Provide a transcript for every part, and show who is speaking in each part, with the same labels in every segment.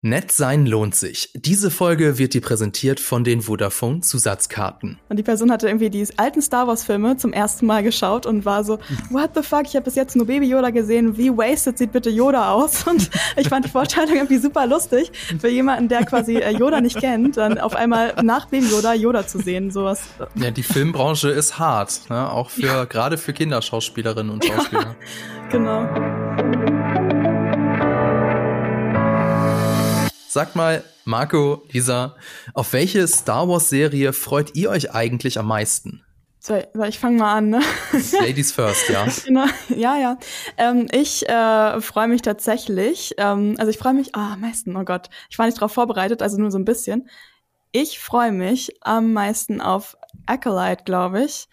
Speaker 1: Nett sein lohnt sich. Diese Folge wird dir präsentiert von den Vodafone Zusatzkarten.
Speaker 2: Und die Person hatte irgendwie die alten Star Wars Filme zum ersten Mal geschaut und war so, what the fuck, ich habe bis jetzt nur Baby Yoda gesehen, wie wasted sieht bitte Yoda aus? Und ich fand die Vorstellung irgendwie super lustig für jemanden, der quasi äh, Yoda nicht kennt, dann auf einmal nach Baby Yoda Yoda zu sehen, sowas.
Speaker 1: Ja, die Filmbranche ist hart, ne? auch für ja. gerade für Kinderschauspielerinnen und Schauspieler.
Speaker 2: Genau.
Speaker 1: Sag mal, Marco, Lisa, auf welche Star Wars-Serie freut ihr euch eigentlich am meisten?
Speaker 2: So, ich fange mal an, ne?
Speaker 1: Ladies first, ja.
Speaker 2: Genau, ja, ja. Ähm, ich äh, freue mich tatsächlich, ähm, also ich freue mich, ah, am meisten, oh Gott, ich war nicht darauf vorbereitet, also nur so ein bisschen. Ich freue mich am meisten auf Acolyte, glaube ich.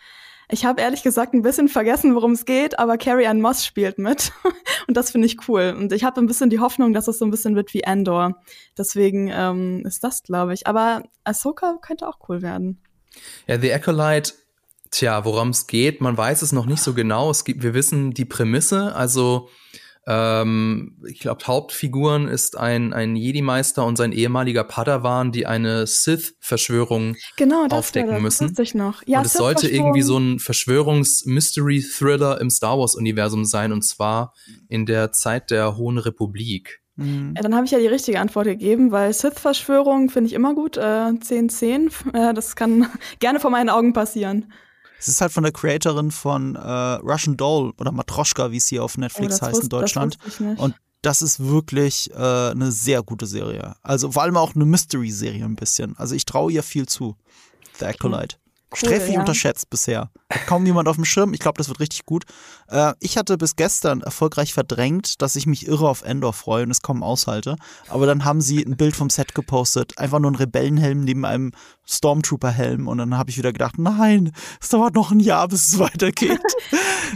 Speaker 2: Ich habe ehrlich gesagt ein bisschen vergessen, worum es geht, aber Carrie Ann Moss spielt mit. und das finde ich cool. Und ich habe ein bisschen die Hoffnung, dass es so ein bisschen wird wie Endor. Deswegen ähm, ist das, glaube ich. Aber Ahsoka könnte auch cool werden.
Speaker 1: Ja, The Acolyte, tja, worum es geht, man weiß es noch nicht so genau. Es gibt, wir wissen die Prämisse, also ähm, ich glaube, Hauptfiguren ist ein, ein Jedi-Meister und sein ehemaliger Padawan, die eine Sith-Verschwörung
Speaker 2: genau,
Speaker 1: aufdecken
Speaker 2: das,
Speaker 1: müssen.
Speaker 2: Das ich noch. Ja,
Speaker 1: und es sollte irgendwie so ein Verschwörungs-Mystery-Thriller im Star Wars-Universum sein, und zwar in der Zeit der Hohen Republik.
Speaker 2: Mhm. Ja, dann habe ich ja die richtige Antwort gegeben, weil Sith-Verschwörung finde ich immer gut. Äh, 10, 10, äh, das kann gerne vor meinen Augen passieren.
Speaker 3: Es ist halt von der Creatorin von äh, Russian Doll oder Matroschka, wie es hier auf Netflix oh, heißt wusste, in Deutschland. Und das ist wirklich äh, eine sehr gute Serie. Also vor allem auch eine Mystery-Serie ein bisschen. Also ich traue ihr viel zu. The Acolyte. Cool, Sträflich ja. unterschätzt bisher. Hat kaum jemand auf dem Schirm. Ich glaube, das wird richtig gut. Äh, ich hatte bis gestern erfolgreich verdrängt, dass ich mich irre auf Endor freue und es kaum aushalte. Aber dann haben sie ein Bild vom Set gepostet. Einfach nur ein Rebellenhelm neben einem Stormtrooper-Helm. Und dann habe ich wieder gedacht, nein, es dauert noch ein Jahr, bis es weitergeht.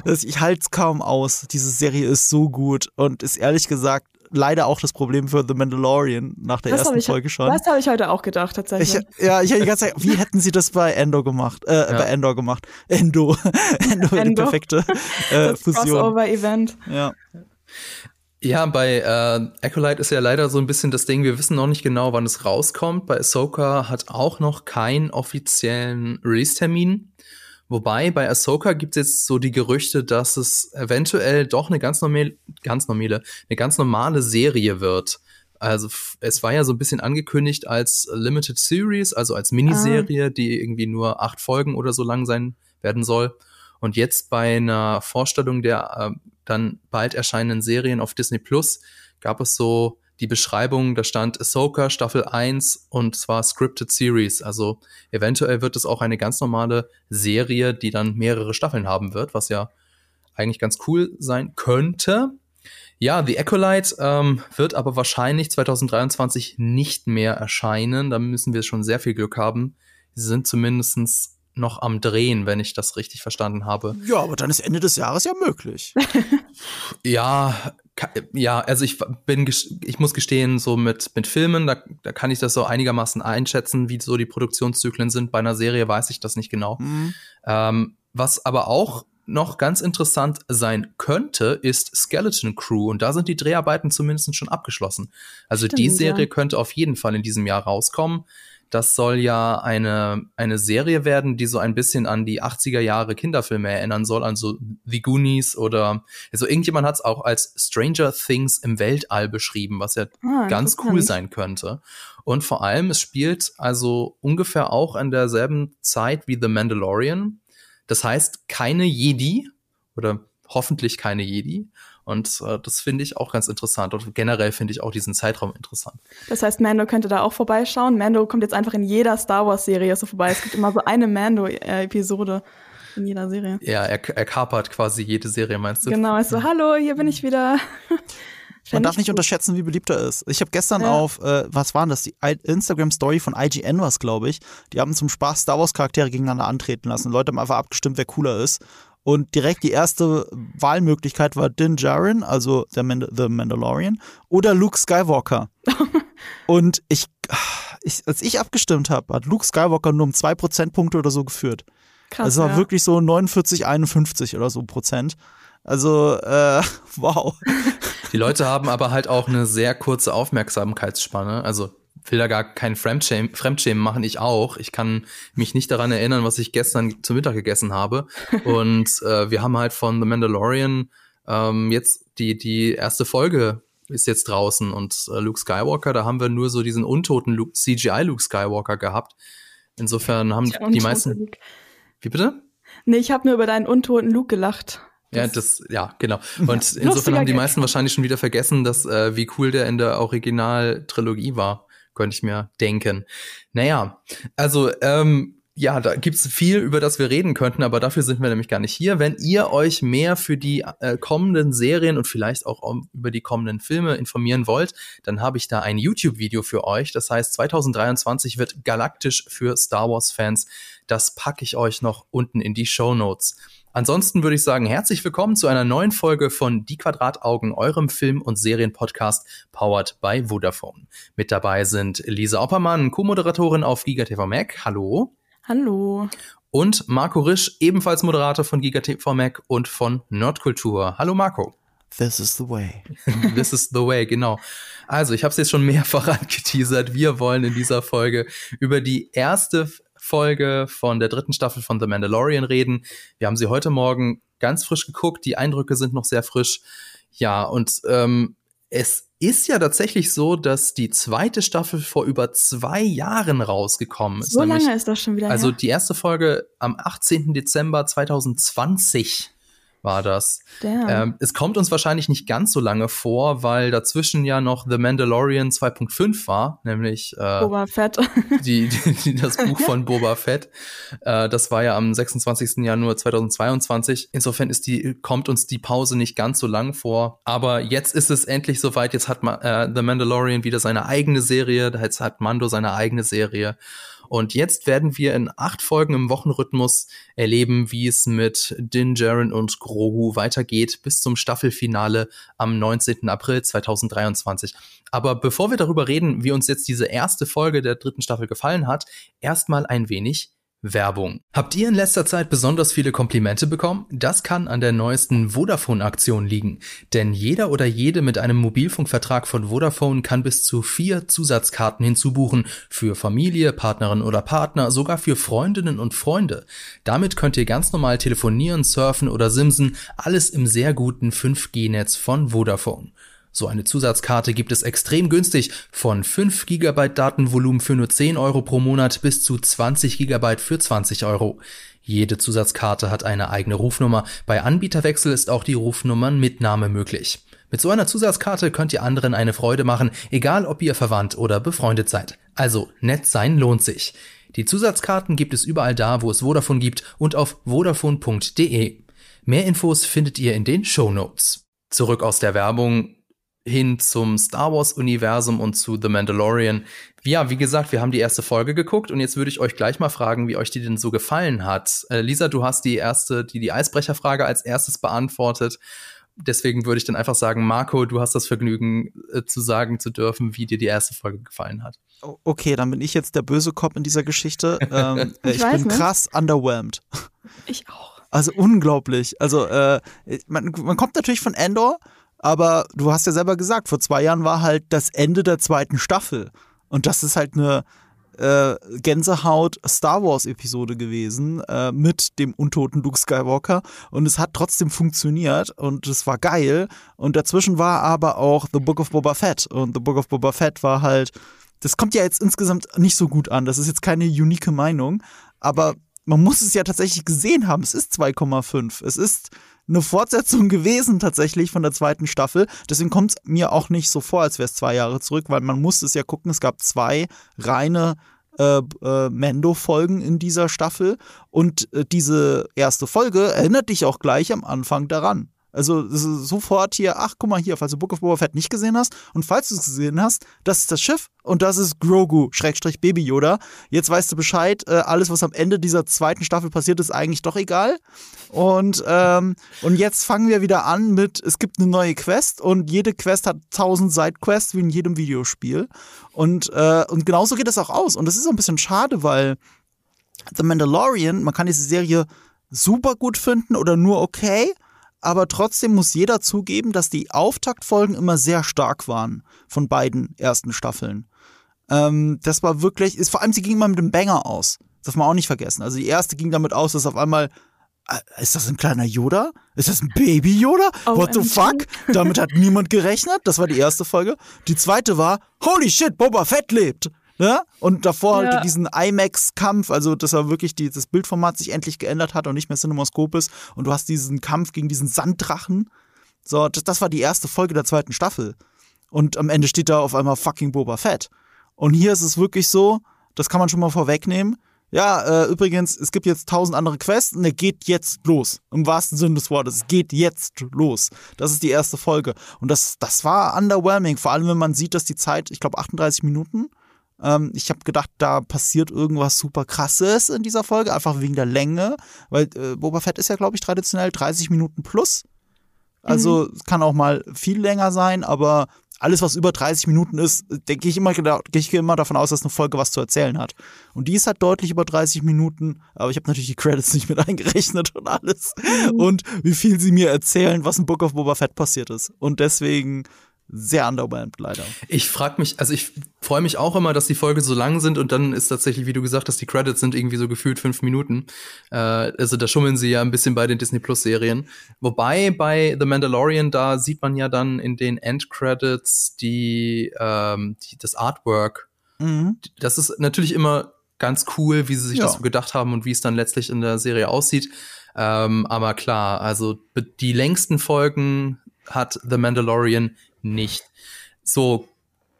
Speaker 3: ich halte es kaum aus. Diese Serie ist so gut und ist ehrlich gesagt leider auch das Problem für The Mandalorian nach der das ersten
Speaker 2: ich,
Speaker 3: Folge schon.
Speaker 2: Das habe ich heute auch gedacht, tatsächlich.
Speaker 3: Ich, ja, ich habe die ganze Zeit, wie hätten sie das bei Endor gemacht? Äh, ja. bei Endor gemacht. Endo. Endo, Endo. die perfekte äh, das Fusion.
Speaker 2: Crossover-Event.
Speaker 3: Ja.
Speaker 1: Ja, bei äh, Acolyte ist ja leider so ein bisschen das Ding, wir wissen noch nicht genau, wann es rauskommt. Bei Ahsoka hat auch noch keinen offiziellen Release-Termin. Wobei bei Ahsoka gibt es jetzt so die Gerüchte, dass es eventuell doch eine ganz normale, ganz normale, eine ganz normale Serie wird. Also es war ja so ein bisschen angekündigt als Limited Series, also als Miniserie, ah. die irgendwie nur acht Folgen oder so lang sein werden soll. Und jetzt bei einer Vorstellung der äh, dann bald erscheinenden Serien auf Disney Plus gab es so die Beschreibung, da stand Ahsoka Staffel 1 und zwar Scripted Series. Also eventuell wird es auch eine ganz normale Serie, die dann mehrere Staffeln haben wird, was ja eigentlich ganz cool sein könnte. Ja, The Acolyte ähm, wird aber wahrscheinlich 2023 nicht mehr erscheinen. Da müssen wir schon sehr viel Glück haben. Sie sind zumindest noch am Drehen, wenn ich das richtig verstanden habe.
Speaker 3: Ja, aber dann ist Ende des Jahres ja möglich.
Speaker 1: ja, ja, also ich bin, ich muss gestehen, so mit, mit Filmen, da, da kann ich das so einigermaßen einschätzen, wie so die Produktionszyklen sind. Bei einer Serie weiß ich das nicht genau. Mhm. Ähm, was aber auch noch ganz interessant sein könnte, ist Skeleton Crew. Und da sind die Dreharbeiten zumindest schon abgeschlossen. Also Stimmt, die Serie ja. könnte auf jeden Fall in diesem Jahr rauskommen. Das soll ja eine, eine Serie werden, die so ein bisschen an die 80er Jahre Kinderfilme erinnern soll, also The Goonies oder also irgendjemand hat es auch als Stranger Things im Weltall beschrieben, was ja ah, ganz cool sein könnte. Und vor allem, es spielt also ungefähr auch an derselben Zeit wie The Mandalorian. Das heißt, keine Jedi oder hoffentlich keine Jedi. Und äh, das finde ich auch ganz interessant. Und generell finde ich auch diesen Zeitraum interessant.
Speaker 2: Das heißt, Mando könnte da auch vorbeischauen. Mando kommt jetzt einfach in jeder Star Wars-Serie so vorbei. Es gibt immer so eine Mando-Episode in jeder Serie.
Speaker 1: Ja, er, er kapert quasi jede Serie, meinst du?
Speaker 2: Genau, ist so, hallo, hier bin ich wieder.
Speaker 3: Man darf nicht unterschätzen, wie beliebt er ist. Ich habe gestern ja. auf, äh, was waren das, die Instagram-Story von IGN was, glaube ich. Die haben zum Spaß Star Wars-Charaktere gegeneinander antreten lassen. Leute haben einfach abgestimmt, wer cooler ist. Und direkt die erste Wahlmöglichkeit war Din Djarin, also der Mand The Mandalorian, oder Luke Skywalker. und ich, ich, als ich abgestimmt habe, hat Luke Skywalker nur um zwei Prozentpunkte oder so geführt. Krass. Also war ja. wirklich so 49, 51 oder so Prozent. Also, äh, wow.
Speaker 1: Die Leute haben aber halt auch eine sehr kurze Aufmerksamkeitsspanne. Also will da gar kein Fremdschämen, Fremdschämen machen, ich auch. Ich kann mich nicht daran erinnern, was ich gestern zu Mittag gegessen habe. Und äh, wir haben halt von The Mandalorian ähm, jetzt die, die erste Folge ist jetzt draußen und äh, Luke Skywalker, da haben wir nur so diesen untoten Luke, CGI Luke Skywalker gehabt. Insofern haben die meisten. Luke. Wie bitte?
Speaker 2: Nee, ich habe nur über deinen untoten Luke gelacht.
Speaker 1: Ja, das, ja, genau. Und ja, insofern haben die meisten wahrscheinlich schon wieder vergessen, dass äh, wie cool der in der Original-Trilogie war, könnte ich mir denken. Naja, also ähm, ja, da gibt's viel, über das wir reden könnten, aber dafür sind wir nämlich gar nicht hier. Wenn ihr euch mehr für die äh, kommenden Serien und vielleicht auch um, über die kommenden Filme informieren wollt, dann habe ich da ein YouTube-Video für euch. Das heißt, 2023 wird galaktisch für Star Wars-Fans. Das packe ich euch noch unten in die Show Notes. Ansonsten würde ich sagen, herzlich willkommen zu einer neuen Folge von Die Quadrataugen, eurem Film- und Serienpodcast, powered by Vodafone. Mit dabei sind Lisa Oppermann, Co-Moderatorin auf GigaTV Mac. Hallo.
Speaker 2: Hallo.
Speaker 1: Und Marco Risch, ebenfalls Moderator von GigaTV Mac und von Nerdkultur. Hallo Marco.
Speaker 3: This is the way.
Speaker 1: This is the way, genau. Also, ich habe es jetzt schon mehrfach angeteasert. Wir wollen in dieser Folge über die erste Folge von der dritten Staffel von The Mandalorian reden. Wir haben sie heute Morgen ganz frisch geguckt. Die Eindrücke sind noch sehr frisch. Ja, und ähm, es ist ja tatsächlich so, dass die zweite Staffel vor über zwei Jahren rausgekommen ist.
Speaker 2: So lange ist das schon wieder.
Speaker 1: Also her. die erste Folge am 18. Dezember 2020 war das. Ähm, es kommt uns wahrscheinlich nicht ganz so lange vor, weil dazwischen ja noch The Mandalorian 2.5 war, nämlich
Speaker 2: äh, Boba Fett.
Speaker 1: die, die, die, das Buch von Boba Fett. Äh, das war ja am 26. Januar 2022. Insofern ist die, kommt uns die Pause nicht ganz so lang vor. Aber jetzt ist es endlich soweit. Jetzt hat äh, The Mandalorian wieder seine eigene Serie. Jetzt hat Mando seine eigene Serie. Und jetzt werden wir in acht Folgen im Wochenrhythmus erleben, wie es mit Din Djarin und Grogu weitergeht bis zum Staffelfinale am 19. April 2023. Aber bevor wir darüber reden, wie uns jetzt diese erste Folge der dritten Staffel gefallen hat, erstmal ein wenig Werbung. Habt ihr in letzter Zeit besonders viele Komplimente bekommen? Das kann an der neuesten Vodafone-Aktion liegen. Denn jeder oder jede mit einem Mobilfunkvertrag von Vodafone kann bis zu vier Zusatzkarten hinzubuchen. Für Familie, Partnerin oder Partner, sogar für Freundinnen und Freunde. Damit könnt ihr ganz normal telefonieren, surfen oder simsen. Alles im sehr guten 5G-Netz von Vodafone. So eine Zusatzkarte gibt es extrem günstig von 5 GB Datenvolumen für nur 10 Euro pro Monat bis zu 20 GB für 20 Euro. Jede Zusatzkarte hat eine eigene Rufnummer. Bei Anbieterwechsel ist auch die Rufnummernmitnahme möglich. Mit so einer Zusatzkarte könnt ihr anderen eine Freude machen, egal ob ihr verwandt oder befreundet seid. Also, nett sein lohnt sich. Die Zusatzkarten gibt es überall da, wo es Vodafone gibt und auf vodafone.de. Mehr Infos findet ihr in den Show Notes. Zurück aus der Werbung hin zum Star Wars-Universum und zu The Mandalorian. Ja, wie gesagt, wir haben die erste Folge geguckt und jetzt würde ich euch gleich mal fragen, wie euch die denn so gefallen hat. Äh, Lisa, du hast die erste, die, die Eisbrecherfrage als erstes beantwortet. Deswegen würde ich dann einfach sagen, Marco, du hast das Vergnügen äh, zu sagen zu dürfen, wie dir die erste Folge gefallen hat.
Speaker 3: Okay, dann bin ich jetzt der böse Kopf in dieser Geschichte. ähm, ich, ich bin nicht. krass underwhelmed.
Speaker 2: Ich auch.
Speaker 3: Also unglaublich. Also äh, man, man kommt natürlich von Endor aber du hast ja selber gesagt, vor zwei Jahren war halt das Ende der zweiten Staffel. Und das ist halt eine äh, Gänsehaut-Star Wars-Episode gewesen äh, mit dem untoten Luke Skywalker. Und es hat trotzdem funktioniert und es war geil. Und dazwischen war aber auch The Book of Boba Fett. Und The Book of Boba Fett war halt. Das kommt ja jetzt insgesamt nicht so gut an. Das ist jetzt keine unique Meinung. Aber man muss es ja tatsächlich gesehen haben. Es ist 2,5. Es ist eine Fortsetzung gewesen tatsächlich von der zweiten Staffel. Deswegen kommt es mir auch nicht so vor, als wäre es zwei Jahre zurück, weil man musste es ja gucken. Es gab zwei reine äh, äh, Mando-Folgen in dieser Staffel und äh, diese erste Folge erinnert dich auch gleich am Anfang daran. Also sofort hier, ach guck mal hier, falls du Book of Boba Fett nicht gesehen hast und falls du es gesehen hast, das ist das Schiff und das ist Grogu, Schrägstrich Baby Yoda. Jetzt weißt du Bescheid, äh, alles was am Ende dieser zweiten Staffel passiert ist eigentlich doch egal. Und, ähm, und jetzt fangen wir wieder an mit, es gibt eine neue Quest und jede Quest hat tausend Sidequests wie in jedem Videospiel. Und, äh, und genauso geht es auch aus. Und das ist so ein bisschen schade, weil The Mandalorian, man kann diese Serie super gut finden oder nur okay aber trotzdem muss jeder zugeben, dass die Auftaktfolgen immer sehr stark waren von beiden ersten Staffeln. Ähm, das war wirklich, ist, vor allem sie ging immer mit dem Banger aus. Das darf man auch nicht vergessen. Also die erste ging damit aus, dass auf einmal äh, ist das ein kleiner Yoda? Ist das ein Baby Yoda? Oh, What the fuck? Damit hat niemand gerechnet. Das war die erste Folge. Die zweite war, holy shit, Boba Fett lebt. Ja? Und davor ja. halt diesen IMAX-Kampf, also dass er wirklich die, das Bildformat sich endlich geändert hat und nicht mehr Cinemascope ist. Und du hast diesen Kampf gegen diesen Sanddrachen. So, das, das war die erste Folge der zweiten Staffel. Und am Ende steht da auf einmal fucking Boba Fett. Und hier ist es wirklich so, das kann man schon mal vorwegnehmen. Ja, äh, übrigens, es gibt jetzt tausend andere Quests und er geht jetzt los. Im wahrsten Sinne des Wortes. Es geht jetzt los. Das ist die erste Folge. Und das, das war underwhelming. Vor allem, wenn man sieht, dass die Zeit, ich glaube, 38 Minuten ähm, ich habe gedacht, da passiert irgendwas super krasses in dieser Folge, einfach wegen der Länge, weil äh, Boba Fett ist ja, glaube ich, traditionell 30 Minuten plus. Also mhm. kann auch mal viel länger sein, aber alles, was über 30 Minuten ist, denke ich immer, gehe ich immer davon aus, dass eine Folge was zu erzählen hat. Und die ist halt deutlich über 30 Minuten, aber ich habe natürlich die Credits nicht mit eingerechnet und alles. Mhm. Und wie viel sie mir erzählen, was im Book of Boba Fett passiert ist. Und deswegen sehr underwhelmed, leider.
Speaker 1: Ich frage mich, also ich freue mich auch immer, dass die Folgen so lang sind und dann ist tatsächlich, wie du gesagt hast, die Credits sind irgendwie so gefühlt fünf Minuten. Äh, also da schummeln sie ja ein bisschen bei den Disney Plus Serien. Wobei bei The Mandalorian, da sieht man ja dann in den Endcredits die, ähm, die das Artwork. Mhm. Das ist natürlich immer ganz cool, wie sie sich ja. das so gedacht haben und wie es dann letztlich in der Serie aussieht. Ähm, aber klar, also die längsten Folgen hat The Mandalorian nicht. So,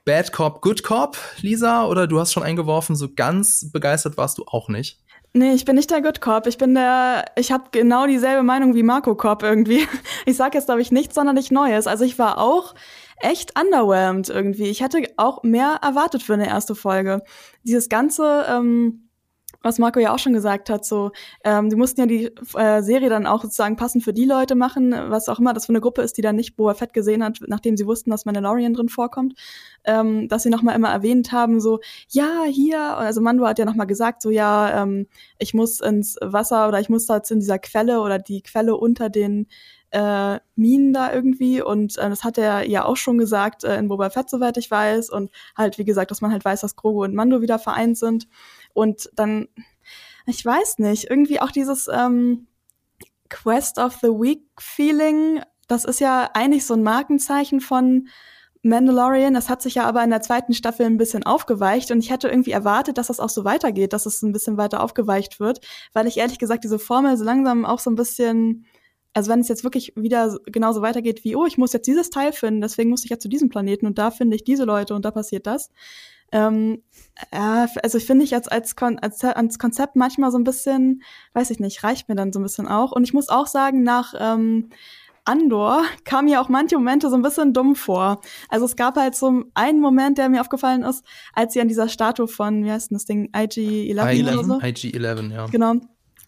Speaker 1: Bad Cop, Good Cop, Lisa, oder du hast schon eingeworfen, so ganz begeistert warst du auch nicht?
Speaker 2: Nee, ich bin nicht der Good Cop. Ich bin der, ich habe genau dieselbe Meinung wie Marco Cop irgendwie. Ich sag jetzt, glaube ich, nichts sonderlich Neues. Also ich war auch echt underwhelmed irgendwie. Ich hätte auch mehr erwartet für eine erste Folge. Dieses ganze, ähm, was Marco ja auch schon gesagt hat, so, ähm, die mussten ja die äh, Serie dann auch sozusagen passend für die Leute machen, was auch immer das für eine Gruppe ist, die dann nicht Boba Fett gesehen hat, nachdem sie wussten, dass Mandalorian drin vorkommt, ähm, dass sie nochmal immer erwähnt haben, so, ja, hier, also Mando hat ja nochmal gesagt, so, ja, ähm, ich muss ins Wasser oder ich muss da jetzt in dieser Quelle oder die Quelle unter den äh, Minen da irgendwie und äh, das hat er ja auch schon gesagt äh, in Boba Fett, soweit ich weiß und halt, wie gesagt, dass man halt weiß, dass Grogu und Mando wieder vereint sind und dann, ich weiß nicht, irgendwie auch dieses ähm, Quest of the Week Feeling, das ist ja eigentlich so ein Markenzeichen von Mandalorian. Das hat sich ja aber in der zweiten Staffel ein bisschen aufgeweicht und ich hätte irgendwie erwartet, dass das auch so weitergeht, dass es ein bisschen weiter aufgeweicht wird, weil ich ehrlich gesagt diese Formel so langsam auch so ein bisschen also wenn es jetzt wirklich wieder genauso weitergeht wie, oh, ich muss jetzt dieses Teil finden, deswegen muss ich ja zu diesem Planeten und da finde ich diese Leute und da passiert das, ähm, ja, also ich finde ich als, als, Kon als, als Konzept manchmal so ein bisschen, weiß ich nicht, reicht mir dann so ein bisschen auch. Und ich muss auch sagen, nach ähm, Andor kam mir auch manche Momente so ein bisschen dumm vor. Also es gab halt so einen Moment, der mir aufgefallen ist, als sie an dieser Statue von, wie heißt denn das Ding, IG-11
Speaker 1: IG-11, so? IG-11, ja.
Speaker 2: Genau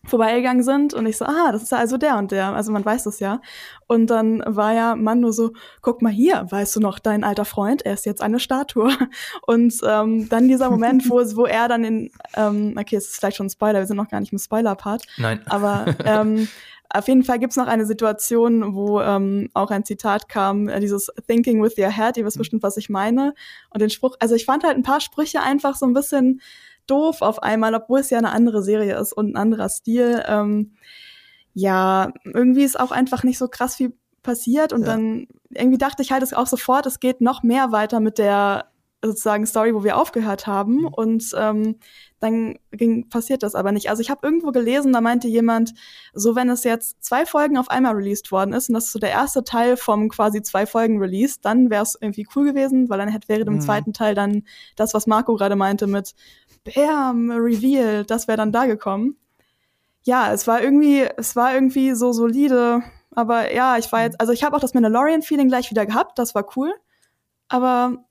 Speaker 2: vorbeigegangen sind und ich so, ah, das ist ja also der und der, also man weiß es ja. Und dann war ja Mando so, guck mal hier, weißt du noch, dein alter Freund, er ist jetzt eine Statue. Und ähm, dann dieser Moment, wo, wo er dann in, ähm, okay, es ist vielleicht schon ein Spoiler, wir sind noch gar nicht im Spoiler-Part.
Speaker 1: Nein.
Speaker 2: Aber ähm, auf jeden Fall gibt's noch eine Situation, wo ähm, auch ein Zitat kam, äh, dieses Thinking with your head, ihr wisst mhm. bestimmt, was ich meine. Und den Spruch, also ich fand halt ein paar Sprüche einfach so ein bisschen doof auf einmal, obwohl es ja eine andere Serie ist und ein anderer Stil. Ähm, ja, irgendwie ist auch einfach nicht so krass viel passiert und ja. dann irgendwie dachte ich halt es auch sofort, es geht noch mehr weiter mit der sozusagen Story, wo wir aufgehört haben mhm. und ähm, dann ging, passiert das aber nicht. Also ich habe irgendwo gelesen, da meinte jemand, so wenn es jetzt zwei Folgen auf einmal released worden ist und das ist so der erste Teil vom quasi zwei Folgen Release, dann wäre es irgendwie cool gewesen, weil dann hätte wäre im mhm. zweiten Teil dann das, was Marco gerade meinte mit Bam, Reveal, das wäre dann da gekommen. Ja, es war irgendwie, es war irgendwie so solide, aber ja, ich war jetzt, also ich habe auch das Mandalorian-Feeling gleich wieder gehabt, das war cool, aber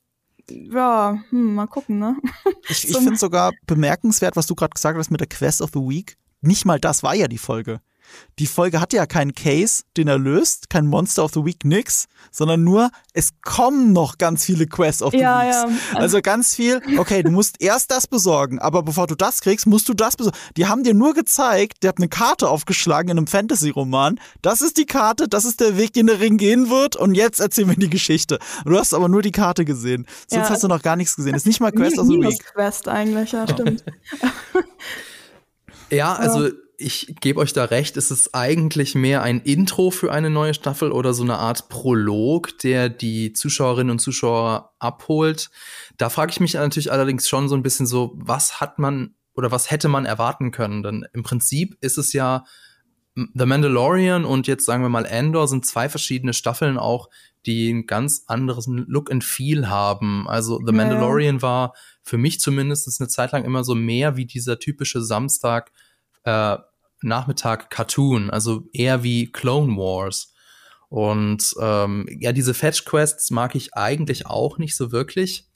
Speaker 2: ja, hm, mal gucken, ne?
Speaker 3: Ich, ich finde sogar bemerkenswert, was du gerade gesagt hast mit der Quest of the Week. Nicht mal das war ja die Folge. Die Folge hat ja keinen Case, den er löst, kein Monster of the Week, nix, sondern nur, es kommen noch ganz viele Quests of the
Speaker 2: ja,
Speaker 3: Weeks. Ja. Also ganz viel, okay, du musst erst das besorgen, aber bevor du das kriegst, musst du das besorgen. Die haben dir nur gezeigt, der hat eine Karte aufgeschlagen in einem Fantasy-Roman. Das ist die Karte, das ist der Weg, den der Ring gehen wird und jetzt erzählen wir die Geschichte. Du hast aber nur die Karte gesehen. Sonst ja, hast du noch gar nichts gesehen. Das ist nicht mal Quest of the Week.
Speaker 2: Quest eigentlich, ja, stimmt.
Speaker 1: ja, also ich gebe euch da recht, es ist eigentlich mehr ein Intro für eine neue Staffel oder so eine Art Prolog, der die Zuschauerinnen und Zuschauer abholt. Da frage ich mich natürlich allerdings schon so ein bisschen so, was hat man oder was hätte man erwarten können? Denn im Prinzip ist es ja The Mandalorian und jetzt sagen wir mal Andor sind zwei verschiedene Staffeln auch, die ein ganz anderes Look and Feel haben. Also The Mandalorian ja. war für mich zumindest eine Zeit lang immer so mehr wie dieser typische Samstag äh, Nachmittag Cartoon, also eher wie Clone Wars. Und ähm, ja, diese Fetch Quests mag ich eigentlich auch nicht so wirklich.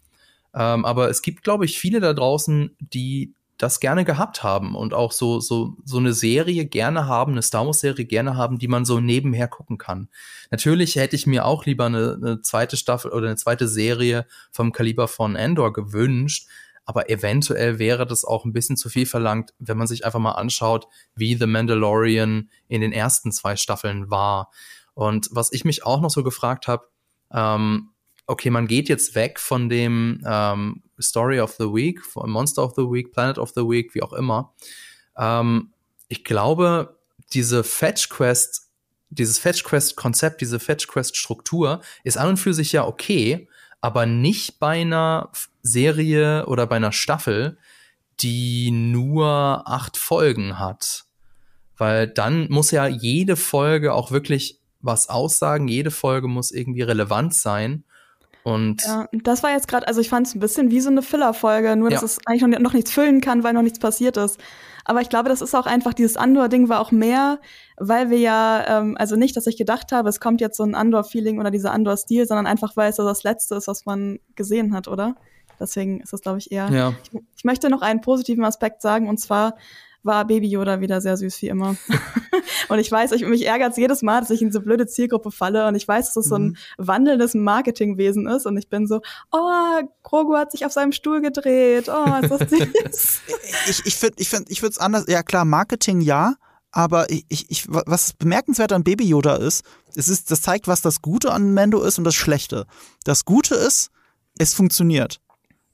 Speaker 1: Ähm, aber es gibt, glaube ich, viele da draußen, die das gerne gehabt haben und auch so, so, so eine Serie gerne haben, eine Star Wars Serie gerne haben, die man so nebenher gucken kann. Natürlich hätte ich mir auch lieber eine, eine zweite Staffel oder eine zweite Serie vom Kaliber von Endor gewünscht, aber eventuell wäre das auch ein bisschen zu viel verlangt, wenn man sich einfach mal anschaut, wie The Mandalorian in den ersten zwei Staffeln war. Und was ich mich auch noch so gefragt habe, ähm, okay, man geht jetzt weg von dem ähm, Story of the Week, Monster of the Week, Planet of the Week, wie auch immer. Ähm, ich glaube, diese Fetch Quest, dieses Fetch Quest Konzept, diese Fetch Quest Struktur ist an und für sich ja okay, aber nicht bei einer Serie oder bei einer Staffel, die nur acht Folgen hat. Weil dann muss ja jede Folge auch wirklich was aussagen, jede Folge muss irgendwie relevant sein. Und
Speaker 2: ja, das war jetzt gerade, also ich fand es ein bisschen wie so eine Filler-Folge, nur dass ja. es eigentlich noch, noch, nichts füllen kann, weil noch nichts passiert ist. Aber ich glaube, das ist auch einfach, dieses Andor-Ding war auch mehr, weil wir ja, ähm, also nicht, dass ich gedacht habe, es kommt jetzt so ein Andor-Feeling oder dieser Andor-Stil, sondern einfach, weil es das Letzte ist, was man gesehen hat, oder? Deswegen ist das, glaube ich, eher. Ja. Ich, ich, möchte noch einen positiven Aspekt sagen, und zwar war Baby Yoda wieder sehr süß wie immer. und ich weiß, ich, mich ärgert es jedes Mal, dass ich in so blöde Zielgruppe falle und ich weiß, dass es so ein mhm. wandelndes Marketingwesen ist und ich bin so, oh, Grogu hat sich auf seinem Stuhl gedreht, oh, ist das süß.
Speaker 3: ich ich finde, ich finde, ich würde es anders, ja klar, Marketing ja, aber ich, ich, was bemerkenswert an Baby Yoda ist, es ist, das zeigt, was das Gute an Mendo ist und das Schlechte. Das Gute ist, es funktioniert.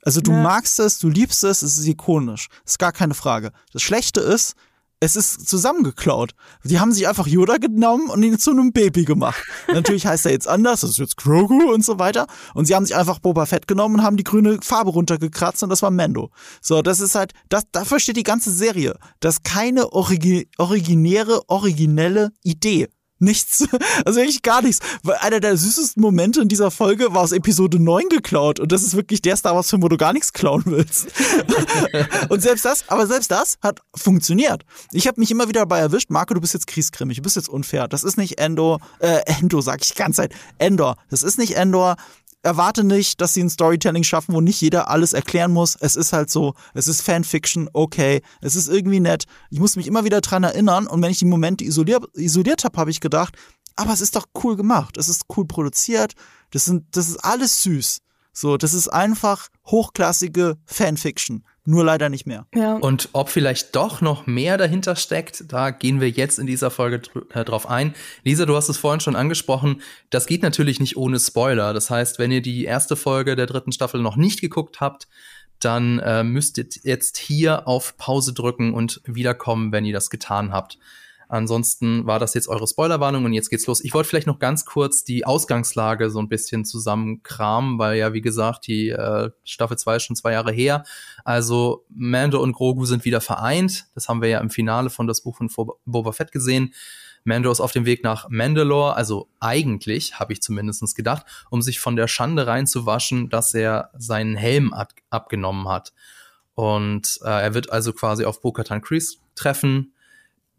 Speaker 3: Also du ja. magst es, du liebst es, es ist ikonisch. Ist gar keine Frage. Das Schlechte ist, es ist zusammengeklaut. Die haben sich einfach Yoda genommen und ihn zu einem Baby gemacht. Natürlich heißt er jetzt anders, das ist jetzt Grogu und so weiter. Und sie haben sich einfach Boba Fett genommen und haben die grüne Farbe runtergekratzt und das war Mando. So, das ist halt, das, dafür steht die ganze Serie. Das ist keine origi originäre, originelle Idee. Nichts. Also wirklich gar nichts. Einer der süßesten Momente in dieser Folge war aus Episode 9 geklaut. Und das ist wirklich der Star Wars-Film, wo du gar nichts klauen willst. und selbst das, aber selbst das hat funktioniert. Ich habe mich immer wieder dabei erwischt, Marco, du bist jetzt kriesgrimmig, du bist jetzt unfair. Das ist nicht Endor, äh, Endor sag ich die ganze Zeit. Endor. Das ist nicht Endor erwarte nicht, dass sie ein Storytelling schaffen, wo nicht jeder alles erklären muss. Es ist halt so, es ist Fanfiction, okay, es ist irgendwie nett. Ich muss mich immer wieder dran erinnern und wenn ich die Momente isoliert, isoliert habe, habe ich gedacht, aber es ist doch cool gemacht, es ist cool produziert, das, sind, das ist alles süß. So, das ist einfach hochklassige Fanfiction. Nur leider nicht mehr.
Speaker 1: Ja. Und ob vielleicht doch noch mehr dahinter steckt, da gehen wir jetzt in dieser Folge äh, drauf ein. Lisa, du hast es vorhin schon angesprochen. Das geht natürlich nicht ohne Spoiler. Das heißt, wenn ihr die erste Folge der dritten Staffel noch nicht geguckt habt, dann äh, müsst ihr jetzt hier auf Pause drücken und wiederkommen, wenn ihr das getan habt. Ansonsten war das jetzt eure Spoilerwarnung und jetzt geht's los. Ich wollte vielleicht noch ganz kurz die Ausgangslage so ein bisschen zusammenkramen, weil ja, wie gesagt, die äh, Staffel 2 ist schon zwei Jahre her. Also Mando und Grogu sind wieder vereint. Das haben wir ja im Finale von das Buch von Boba Fett gesehen. Mando ist auf dem Weg nach Mandalore, also eigentlich, habe ich zumindest gedacht, um sich von der Schande reinzuwaschen, dass er seinen Helm ab abgenommen hat. Und äh, er wird also quasi auf Bo-Katan Kreese treffen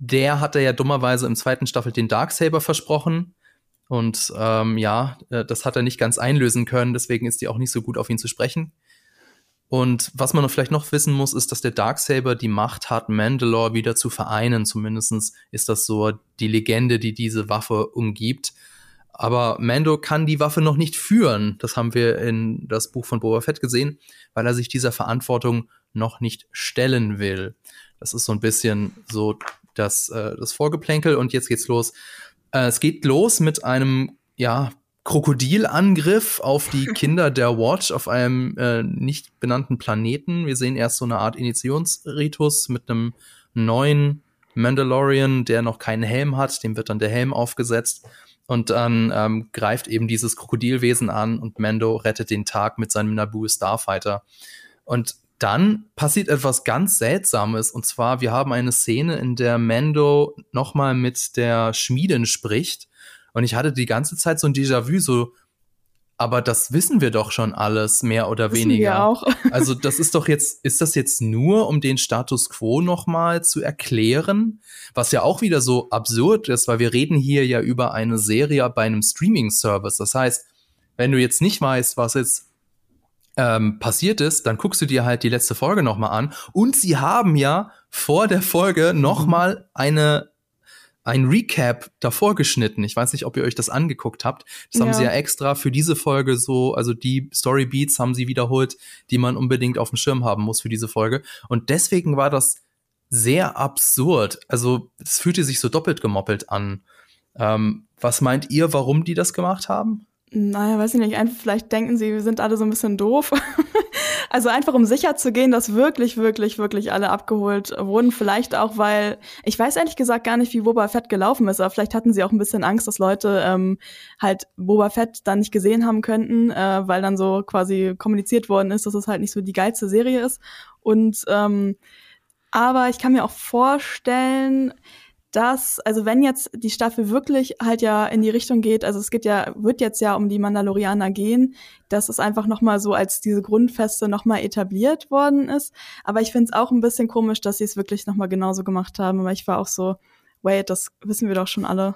Speaker 1: der hatte ja dummerweise im zweiten Staffel den Darksaber versprochen. Und ähm, ja, äh, das hat er nicht ganz einlösen können, deswegen ist die auch nicht so gut auf ihn zu sprechen. Und was man vielleicht noch wissen muss, ist, dass der Darksaber die Macht hat, Mandalore wieder zu vereinen. Zumindest ist das so die Legende, die diese Waffe umgibt. Aber Mando kann die Waffe noch nicht führen. Das haben wir in das Buch von Boba Fett gesehen, weil er sich dieser Verantwortung noch nicht stellen will. Das ist so ein bisschen so das, äh, das Vorgeplänkel und jetzt geht's los. Äh, es geht los mit einem, ja, Krokodilangriff auf die Kinder der Watch auf einem äh, nicht benannten Planeten. Wir sehen erst so eine Art Initiationsritus mit einem neuen Mandalorian, der noch keinen Helm hat. Dem wird dann der Helm aufgesetzt. Und dann ähm, greift eben dieses Krokodilwesen an und Mando rettet den Tag mit seinem Naboo Starfighter. Und dann passiert etwas ganz Seltsames. Und zwar, wir haben eine Szene, in der Mando nochmal mit der Schmiedin spricht und ich hatte die ganze Zeit so ein Déjà-vu, so, aber das wissen wir doch schon alles, mehr oder wissen weniger. Wir auch. also das ist doch jetzt, ist das jetzt nur, um den Status quo nochmal zu erklären? Was ja auch wieder so absurd ist, weil wir reden hier ja über eine Serie bei einem Streaming-Service. Das heißt, wenn du jetzt nicht weißt, was jetzt ähm, passiert ist, dann guckst du dir halt die letzte Folge nochmal an. Und sie haben ja vor der Folge nochmal mhm. eine ein Recap davor geschnitten. Ich weiß nicht, ob ihr euch das angeguckt habt. Das ja. haben sie ja extra für diese Folge so, also die Story Beats haben sie wiederholt, die man unbedingt auf dem Schirm haben muss für diese Folge. Und deswegen war das sehr absurd. Also es fühlte sich so doppelt gemoppelt an. Ähm, was meint ihr, warum die das gemacht haben?
Speaker 2: Naja, weiß ich nicht. Einfach vielleicht denken sie, wir sind alle so ein bisschen doof. also einfach um sicher zu gehen, dass wirklich, wirklich, wirklich alle abgeholt wurden. Vielleicht auch, weil ich weiß ehrlich gesagt gar nicht, wie Boba Fett gelaufen ist, aber vielleicht hatten sie auch ein bisschen Angst, dass Leute ähm, halt Boba Fett dann nicht gesehen haben könnten, äh, weil dann so quasi kommuniziert worden ist, dass es halt nicht so die geilste Serie ist. Und ähm, aber ich kann mir auch vorstellen, dass, also wenn jetzt die Staffel wirklich halt ja in die Richtung geht, also es geht ja, wird jetzt ja um die Mandalorianer gehen, dass es einfach nochmal so als diese Grundfeste nochmal etabliert worden ist. Aber ich finde es auch ein bisschen komisch, dass sie es wirklich nochmal genauso gemacht haben. Aber ich war auch so, wait, das wissen wir doch schon alle.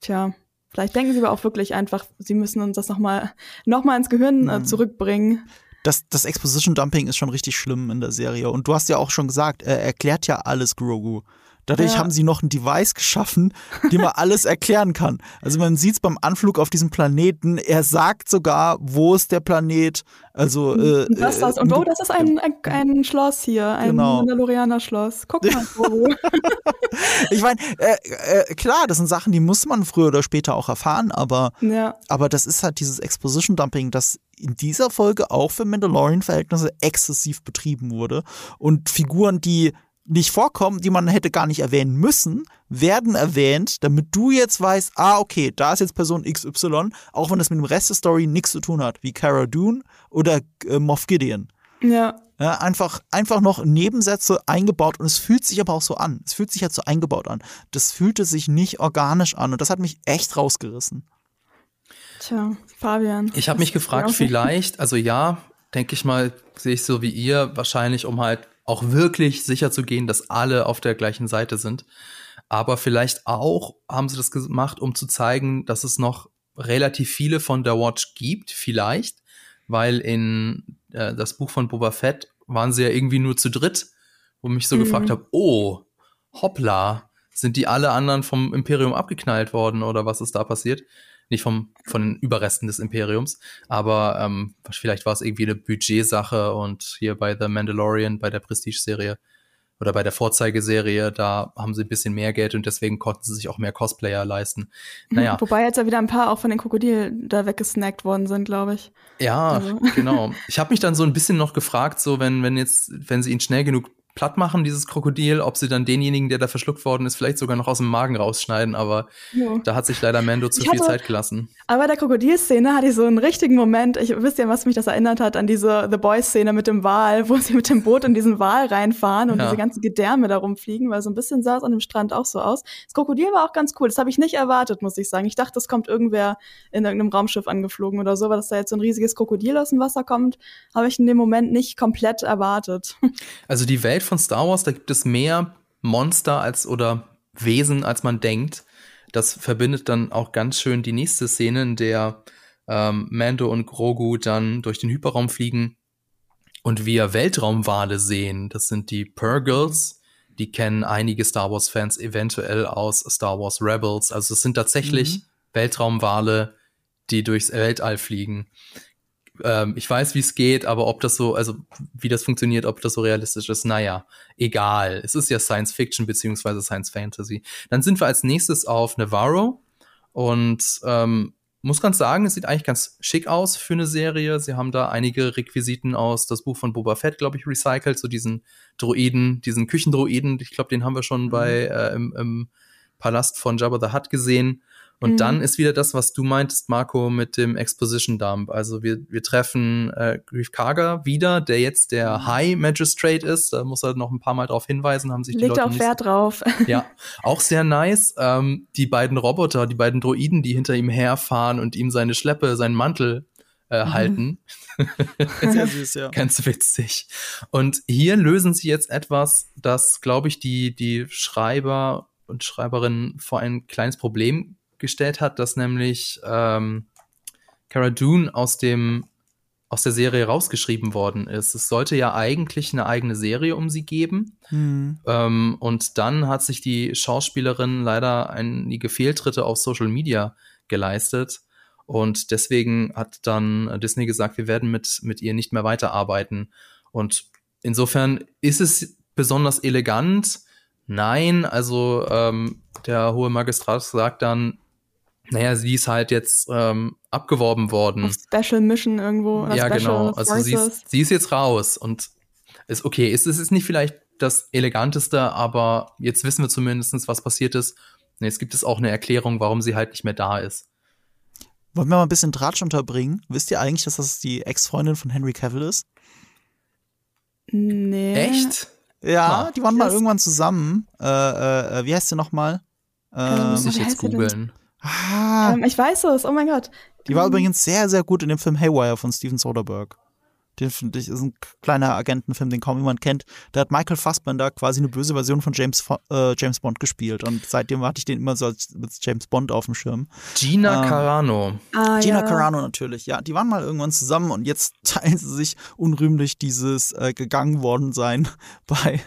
Speaker 2: Tja, vielleicht denken sie aber auch wirklich einfach, sie müssen uns das nochmal noch mal ins Gehirn äh, mhm. zurückbringen.
Speaker 3: Das, das Exposition Dumping ist schon richtig schlimm in der Serie. Und du hast ja auch schon gesagt, er erklärt ja alles Grogu. Dadurch ja. haben sie noch ein Device geschaffen, dem man alles erklären kann. Also man sieht es beim Anflug auf diesem Planeten. Er sagt sogar, wo ist der Planet. Also
Speaker 2: äh, das, das. und oh, das ist ein, ein, ein Schloss hier, ein genau. Mandalorianer Schloss. Guck mal. Wo.
Speaker 3: ich meine, äh, äh, klar, das sind Sachen, die muss man früher oder später auch erfahren, aber, ja. aber das ist halt dieses Exposition Dumping, das in dieser Folge auch für Mandalorian-Verhältnisse exzessiv betrieben wurde und Figuren, die nicht vorkommen, die man hätte gar nicht erwähnen müssen, werden erwähnt, damit du jetzt weißt, ah, okay, da ist jetzt Person XY, auch wenn das mit dem Rest der Story nichts zu tun hat, wie Cara Dune oder äh, Moff Gideon.
Speaker 2: Ja.
Speaker 3: ja. einfach, einfach noch Nebensätze eingebaut und es fühlt sich aber auch so an. Es fühlt sich halt so eingebaut an. Das fühlte sich nicht organisch an und das hat mich echt rausgerissen.
Speaker 2: Tja, Fabian.
Speaker 1: Ich habe mich gefragt, vielleicht, also ja, denke ich mal, sehe ich so wie ihr, wahrscheinlich um halt auch wirklich sicher zu gehen, dass alle auf der gleichen Seite sind. Aber vielleicht auch haben sie das gemacht, um zu zeigen, dass es noch relativ viele von der Watch gibt, vielleicht, weil in äh, das Buch von Boba Fett waren sie ja irgendwie nur zu dritt, wo mich so mhm. gefragt habe, oh, hoppla, sind die alle anderen vom Imperium abgeknallt worden oder was ist da passiert? Nicht vom, von den Überresten des Imperiums, aber ähm, vielleicht war es irgendwie eine Budgetsache und hier bei The Mandalorian, bei der Prestige-Serie oder bei der Vorzeigeserie, da haben sie ein bisschen mehr Geld und deswegen konnten sie sich auch mehr Cosplayer leisten.
Speaker 2: Naja. Wobei jetzt ja wieder ein paar auch von den Krokodilen da weggesnackt worden sind, glaube ich.
Speaker 1: Ja, also. genau. Ich habe mich dann so ein bisschen noch gefragt, so wenn, wenn jetzt, wenn sie ihn schnell genug platt machen, dieses Krokodil, ob sie dann denjenigen, der da verschluckt worden ist, vielleicht sogar noch aus dem Magen rausschneiden, aber ja. da hat sich leider Mando zu ich viel hatte, Zeit gelassen.
Speaker 2: Aber der Krokodilszene hatte ich so einen richtigen Moment, ich wisst ja, was mich das erinnert hat, an diese The Boys-Szene mit dem Wal, wo sie mit dem Boot in diesen Wal reinfahren und ja. diese ganzen Gedärme da rumfliegen, weil so ein bisschen sah es an dem Strand auch so aus. Das Krokodil war auch ganz cool, das habe ich nicht erwartet, muss ich sagen. Ich dachte, das kommt irgendwer in irgendeinem Raumschiff angeflogen oder so, weil das da jetzt so ein riesiges Krokodil aus dem Wasser kommt, habe ich in dem Moment nicht komplett erwartet.
Speaker 1: Also die Welt von Star Wars, da gibt es mehr Monster als oder Wesen, als man denkt. Das verbindet dann auch ganz schön die nächste Szene, in der ähm, Mando und Grogu dann durch den Hyperraum fliegen und wir Weltraumwale sehen. Das sind die Purgles. Die kennen einige Star Wars-Fans eventuell aus Star Wars Rebels. Also es sind tatsächlich mhm. Weltraumwale, die durchs Weltall fliegen. Ähm, ich weiß, wie es geht, aber ob das so, also wie das funktioniert, ob das so realistisch ist, naja, egal. Es ist ja Science Fiction beziehungsweise Science Fantasy. Dann sind wir als nächstes auf Navarro und ähm, muss ganz sagen, es sieht eigentlich ganz schick aus für eine Serie. Sie haben da einige Requisiten aus das Buch von Boba Fett, glaube ich, recycelt, so diesen Droiden, diesen Küchendroiden. Ich glaube, den haben wir schon mhm. bei äh, im, im Palast von Jabba the Hutt gesehen. Und mhm. dann ist wieder das, was du meintest, Marco, mit dem Exposition Dump. Also wir, wir treffen äh, Grief Karga wieder, der jetzt der mhm. High Magistrate ist. Da muss er noch ein paar Mal drauf hinweisen, haben sich
Speaker 2: Legt die Leute auch Wert drauf.
Speaker 1: Ja, auch sehr nice. Ähm, die beiden Roboter, die beiden Droiden, die hinter ihm herfahren und ihm seine Schleppe, seinen Mantel äh, mhm. halten.
Speaker 3: Sehr süß, ja.
Speaker 1: Ganz witzig. Und hier lösen sie jetzt etwas, das, glaube ich, die, die Schreiber und Schreiberinnen vor ein kleines Problem gestellt hat, dass nämlich ähm, Cara Dune aus dem aus der Serie rausgeschrieben worden ist. Es sollte ja eigentlich eine eigene Serie um sie geben. Mhm. Ähm, und dann hat sich die Schauspielerin leider einige Fehltritte auf Social Media geleistet. Und deswegen hat dann Disney gesagt, wir werden mit, mit ihr nicht mehr weiterarbeiten. Und insofern ist es besonders elegant. Nein, also ähm, der hohe Magistrat sagt dann, naja, sie ist halt jetzt ähm, abgeworben worden. Auf
Speaker 2: Special Mission irgendwo.
Speaker 1: ja,
Speaker 2: Special
Speaker 1: genau. Also sie ist, sie ist jetzt raus und ist okay. Es ist, ist nicht vielleicht das eleganteste, aber jetzt wissen wir zumindest, was passiert ist. Und jetzt gibt es auch eine Erklärung, warum sie halt nicht mehr da ist.
Speaker 3: Wollen wir mal ein bisschen Tratsch unterbringen? Wisst ihr eigentlich, dass das die Ex-Freundin von Henry Cavill ist?
Speaker 2: Nee.
Speaker 1: Echt?
Speaker 3: Ja, die waren mal irgendwann zusammen. Äh, äh, äh wie heißt sie nochmal?
Speaker 1: Ähm, muss ich jetzt googeln.
Speaker 2: Ah. Ähm, ich weiß es, oh mein Gott.
Speaker 3: Die war übrigens sehr, sehr gut in dem Film Haywire von Steven Soderbergh. Den finde ich, ist ein kleiner Agentenfilm, den kaum jemand kennt. Da hat Michael Fassbender quasi eine böse Version von James, äh, James Bond gespielt. Und seitdem hatte ich den immer so als, als James Bond auf dem Schirm.
Speaker 1: Gina ähm, Carano.
Speaker 3: Ah, Gina ja. Carano natürlich, ja. Die waren mal irgendwann zusammen und jetzt teilen sie sich unrühmlich dieses äh, gegangen worden sein bei,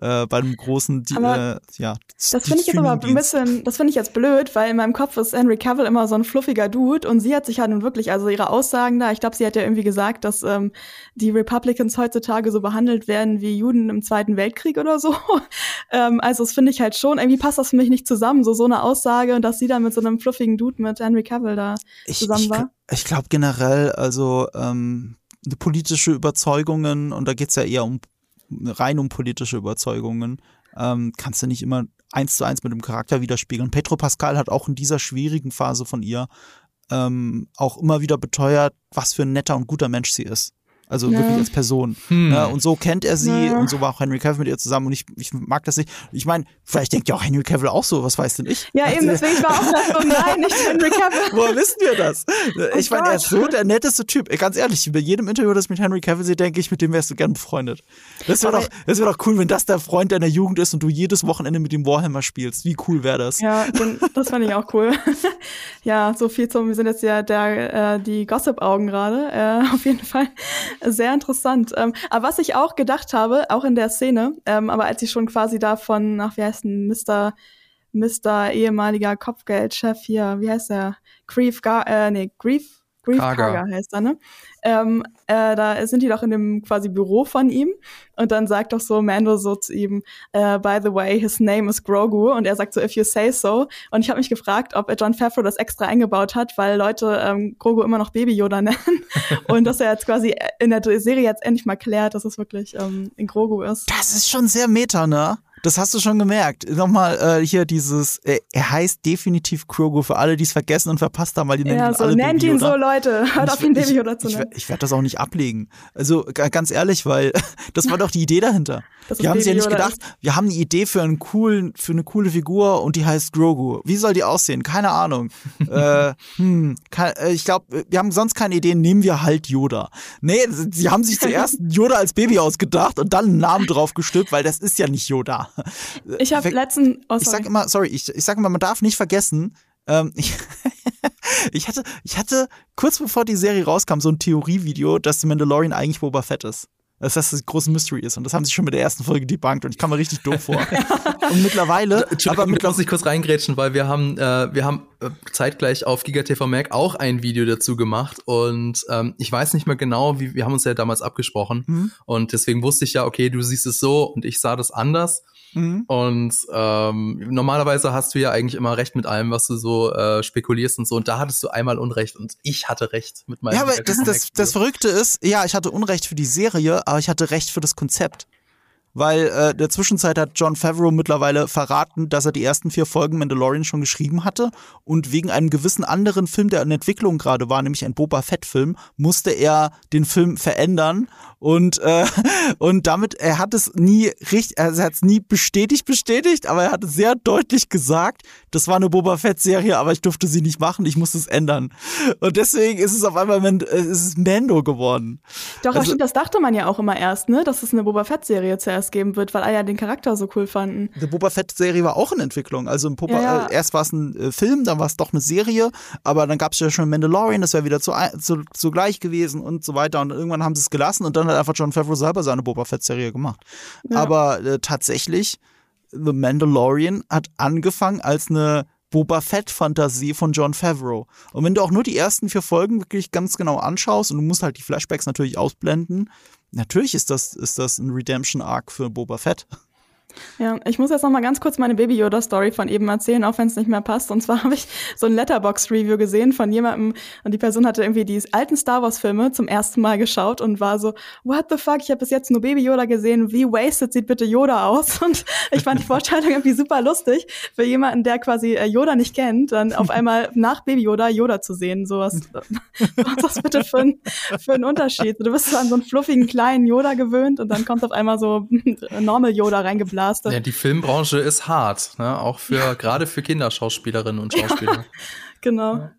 Speaker 3: äh, bei einem großen,
Speaker 2: aber äh, ja. Das finde ich jetzt aber ein bisschen, das finde ich jetzt blöd, weil in meinem Kopf ist Henry Cavill immer so ein fluffiger Dude und sie hat sich halt nun wirklich, also ihre Aussagen da, ich glaube, sie hat ja irgendwie gesagt, dass ähm, die Republicans heutzutage so behandelt werden wie Juden im Zweiten Weltkrieg oder so. ähm, also das finde ich halt schon, irgendwie passt das für mich nicht zusammen, so so eine Aussage und dass sie dann mit so einem fluffigen Dude mit Henry Cavill da ich, zusammen war.
Speaker 3: Ich, ich glaube generell, also ähm, politische Überzeugungen, und da geht's ja eher um rein um politische Überzeugungen, ähm, kannst du nicht immer eins zu eins mit dem Charakter widerspiegeln. Petro Pascal hat auch in dieser schwierigen Phase von ihr ähm, auch immer wieder beteuert, was für ein netter und guter Mensch sie ist. Also ja. wirklich als Person. Hm. Ja, und so kennt er sie ja. und so war auch Henry Cavill mit ihr zusammen und ich, ich mag das nicht. Ich meine, vielleicht denkt ja auch Henry Cavill auch so, was weiß denn ich?
Speaker 2: Ja, eben, deswegen war auch so, nein, nicht Henry Cavill.
Speaker 3: Woher wissen wir das? Oh ich meine, er ist so der netteste Typ. Ganz ehrlich, bei jedem Interview, das ich mit Henry Cavill sehe, denke ich, mit dem wärst du gern befreundet. Das wäre doch, das wär doch cool, wenn das der Freund deiner Jugend ist und du jedes Wochenende mit dem Warhammer spielst. Wie cool wäre das?
Speaker 2: Ja, das fand ich auch cool. ja, so viel zum, wir sind jetzt ja der, äh, die Gossip-Augen gerade. Äh, auf jeden Fall sehr interessant. Ähm, aber was ich auch gedacht habe, auch in der Szene, ähm, aber als ich schon quasi da von, ach, wie heißt denn, Mr. Mr. ehemaliger Kopfgeldchef hier, wie heißt der? Grief, Gar äh, nee, Grief, Grief Karger. Karger heißt er, ne? Ähm, äh, da sind die doch in dem quasi Büro von ihm und dann sagt doch so Mando so zu ihm, uh, by the way, his name is Grogu und er sagt so, if you say so. Und ich habe mich gefragt, ob John Favreau das extra eingebaut hat, weil Leute ähm, Grogu immer noch Baby Yoda nennen und dass er jetzt quasi in der Serie jetzt endlich mal klärt, dass es wirklich ähm, in Grogu ist.
Speaker 3: Das ist schon sehr meta, ne? Das hast du schon gemerkt. Nochmal äh, hier dieses, äh, er heißt definitiv Krogo für alle, die es vergessen und verpasst haben, weil die
Speaker 2: nennen ja, ihn so, alle nennt ihn so, Leute. Hört auf ihn Baby Yoda zu
Speaker 3: nennen. Ich, ich, werde das auch nicht ablegen. Also ganz ehrlich, weil das war doch die Idee dahinter. wir haben sich ja nicht gedacht, ist. wir haben eine Idee für einen coolen, für eine coole Figur und die heißt Grogu. Wie soll die aussehen? Keine Ahnung. äh, hm, kein, äh, ich glaube, wir haben sonst keine Idee, nehmen wir halt Yoda. Nee, sie haben sich zuerst Yoda als Baby ausgedacht und dann einen Namen drauf gestülpt, weil das ist ja nicht Yoda.
Speaker 2: Ich habe letzten.
Speaker 3: Oh, ich sag immer, sorry, ich, ich sag immer, man darf nicht vergessen, ähm, ich, ich, hatte, ich hatte kurz bevor die Serie rauskam so ein Theorievideo, dass The Mandalorian eigentlich Boba Fett ist. dass das das große Mystery ist. Und das haben sie schon mit der ersten Folge debunked und ich kam mir richtig doof vor. und mittlerweile,
Speaker 1: aber mittlerweile muss ich kurz reingrätschen, weil wir haben, äh, wir haben äh, zeitgleich auf GigaTV Mac auch ein Video dazu gemacht und ähm, ich weiß nicht mehr genau, wie wir haben uns ja damals abgesprochen mhm. und deswegen wusste ich ja, okay, du siehst es so und ich sah das anders. Mhm. Und ähm, normalerweise hast du ja eigentlich immer recht mit allem, was du so äh, spekulierst und so. Und da hattest du einmal Unrecht und ich hatte recht mit meinem.
Speaker 3: Ja, aber das, das, das Verrückte ist, ja, ich hatte Unrecht für die Serie, aber ich hatte recht für das Konzept weil äh, der Zwischenzeit hat John Favreau mittlerweile verraten, dass er die ersten vier Folgen Mandalorian schon geschrieben hatte. Und wegen einem gewissen anderen Film, der in Entwicklung gerade war, nämlich ein Boba Fett-Film, musste er den Film verändern. Und äh, und damit er hat es nie richtig, also er hat es nie bestätigt bestätigt, aber er hat es sehr deutlich gesagt, das war eine Boba Fett-Serie, aber ich durfte sie nicht machen, ich musste es ändern. Und deswegen ist es auf einmal Mand äh, ist es Mando geworden.
Speaker 2: Doch, also, das dachte man ja auch immer erst, ne, dass es eine Boba Fett-Serie zuerst erst geben wird, weil alle ja den Charakter so cool fanden.
Speaker 3: Die Boba Fett-Serie war auch in Entwicklung. Also im Boba, ja, ja. Äh, erst war es ein äh, Film, dann war es doch eine Serie, aber dann gab es ja schon Mandalorian, das wäre wieder zu, zu, zu, gleich gewesen und so weiter. Und irgendwann haben sie es gelassen und dann hat einfach John Favreau selber seine Boba Fett-Serie gemacht. Ja. Aber äh, tatsächlich, The Mandalorian hat angefangen als eine Boba Fett-Fantasie von John Favreau. Und wenn du auch nur die ersten vier Folgen wirklich ganz genau anschaust und du musst halt die Flashbacks natürlich ausblenden, natürlich ist das, ist das ein Redemption-Arc für Boba Fett.
Speaker 2: Ja, ich muss jetzt noch mal ganz kurz meine Baby Yoda Story von eben erzählen, auch wenn es nicht mehr passt. Und zwar habe ich so ein Letterbox Review gesehen von jemandem und die Person hatte irgendwie die alten Star Wars Filme zum ersten Mal geschaut und war so, what the fuck, ich habe bis jetzt nur Baby Yoda gesehen, wie wasted sieht bitte Yoda aus? Und ich fand die Vorstellung irgendwie super lustig für jemanden, der quasi äh, Yoda nicht kennt, dann auf einmal nach Baby Yoda Yoda zu sehen. So was, was ist das bitte für ein, für ein Unterschied? Du bist so an so einen fluffigen kleinen Yoda gewöhnt und dann kommt auf einmal so Normal Yoda reingeblasen
Speaker 1: Blaster. Ja, die Filmbranche ist hart, ne? auch für ja. gerade für Kinderschauspielerinnen und Schauspieler. Ja,
Speaker 2: genau.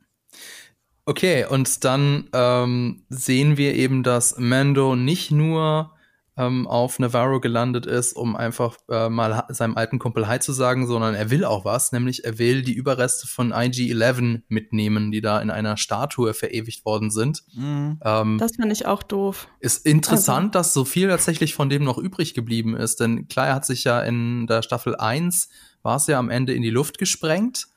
Speaker 1: Okay, und dann ähm, sehen wir eben, dass Mando nicht nur ähm, auf Navarro gelandet ist, um einfach äh, mal seinem alten Kumpel Hi zu sagen, sondern er will auch was, nämlich er will die Überreste von IG-11 mitnehmen, die da in einer Statue verewigt worden sind.
Speaker 2: Mhm. Ähm, das fand ich auch doof.
Speaker 1: Ist interessant, also. dass so viel tatsächlich von dem noch übrig geblieben ist, denn klar, er hat sich ja in der Staffel 1 war es ja am Ende in die Luft gesprengt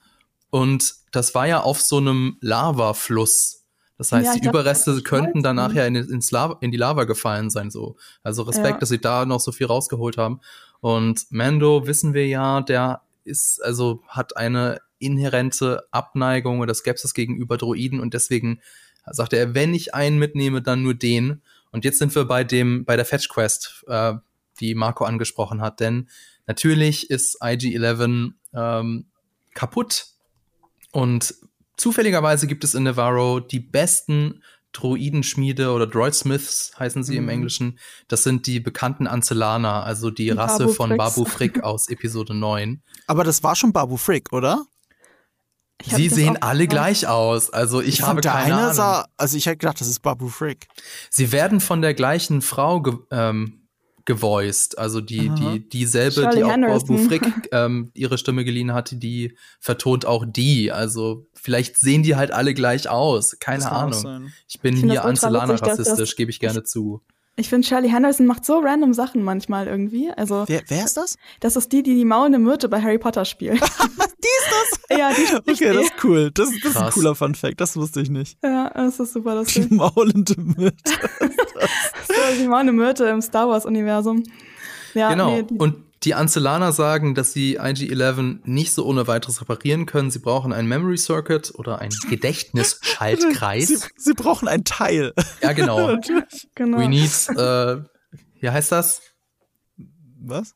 Speaker 1: und das war ja auf so einem Lavafluss das heißt, ja, die glaub, Überreste könnten dann nachher in, ins Lava, in die Lava gefallen sein. So. Also Respekt, ja. dass sie da noch so viel rausgeholt haben. Und Mando wissen wir ja, der ist, also hat eine inhärente Abneigung oder Skepsis gegenüber Droiden und deswegen sagt er, wenn ich einen mitnehme, dann nur den. Und jetzt sind wir bei dem, bei der Fetch Quest, äh, die Marco angesprochen hat, denn natürlich ist IG-11 ähm, kaputt und Zufälligerweise gibt es in Navarro die besten Droidenschmiede oder Droidsmiths heißen sie mhm. im Englischen. Das sind die bekannten Ancellaner, also die Rasse Babu von Fricks. Babu Frick aus Episode 9.
Speaker 3: Aber das war schon Babu Frick, oder?
Speaker 1: Sie sehen alle gleich aus. Also ich, ich habe keine Ahnung. Sah,
Speaker 3: also ich hätte gedacht, das ist Babu Frick.
Speaker 1: Sie werden von der gleichen Frau ge ähm, gevoiced. Also die, Aha. die, dieselbe, Charlie die auch Henderson. Babu Frick ähm, ihre Stimme geliehen hatte, die vertont auch die. Also vielleicht sehen die halt alle gleich aus. Keine Ahnung. Ich bin ich hier Ancelana rassistisch, gebe ich gerne zu.
Speaker 2: Ich finde, Charlie Henderson macht so random Sachen manchmal irgendwie. Also,
Speaker 3: wer, wer ist das?
Speaker 2: Das ist die, die die maulende Myrte bei Harry Potter spielt. die
Speaker 3: ist
Speaker 2: das? Ja, die
Speaker 3: spricht Okay, das ist cool. Das, das ist ein cooler Fun Fact. Das wusste ich nicht.
Speaker 2: Ja, das ist super lustig.
Speaker 3: Die maulende Myrte.
Speaker 2: so, die maulende Myrte im Star Wars-Universum.
Speaker 1: Ja, genau. Nee, und die Ancellaner sagen, dass sie IG-11 nicht so ohne weiteres reparieren können. Sie brauchen ein Memory Circuit oder ein Gedächtnisschaltkreis.
Speaker 3: sie, sie, brauchen ein Teil.
Speaker 1: Ja, genau. genau. We need, äh, wie heißt das?
Speaker 3: Was?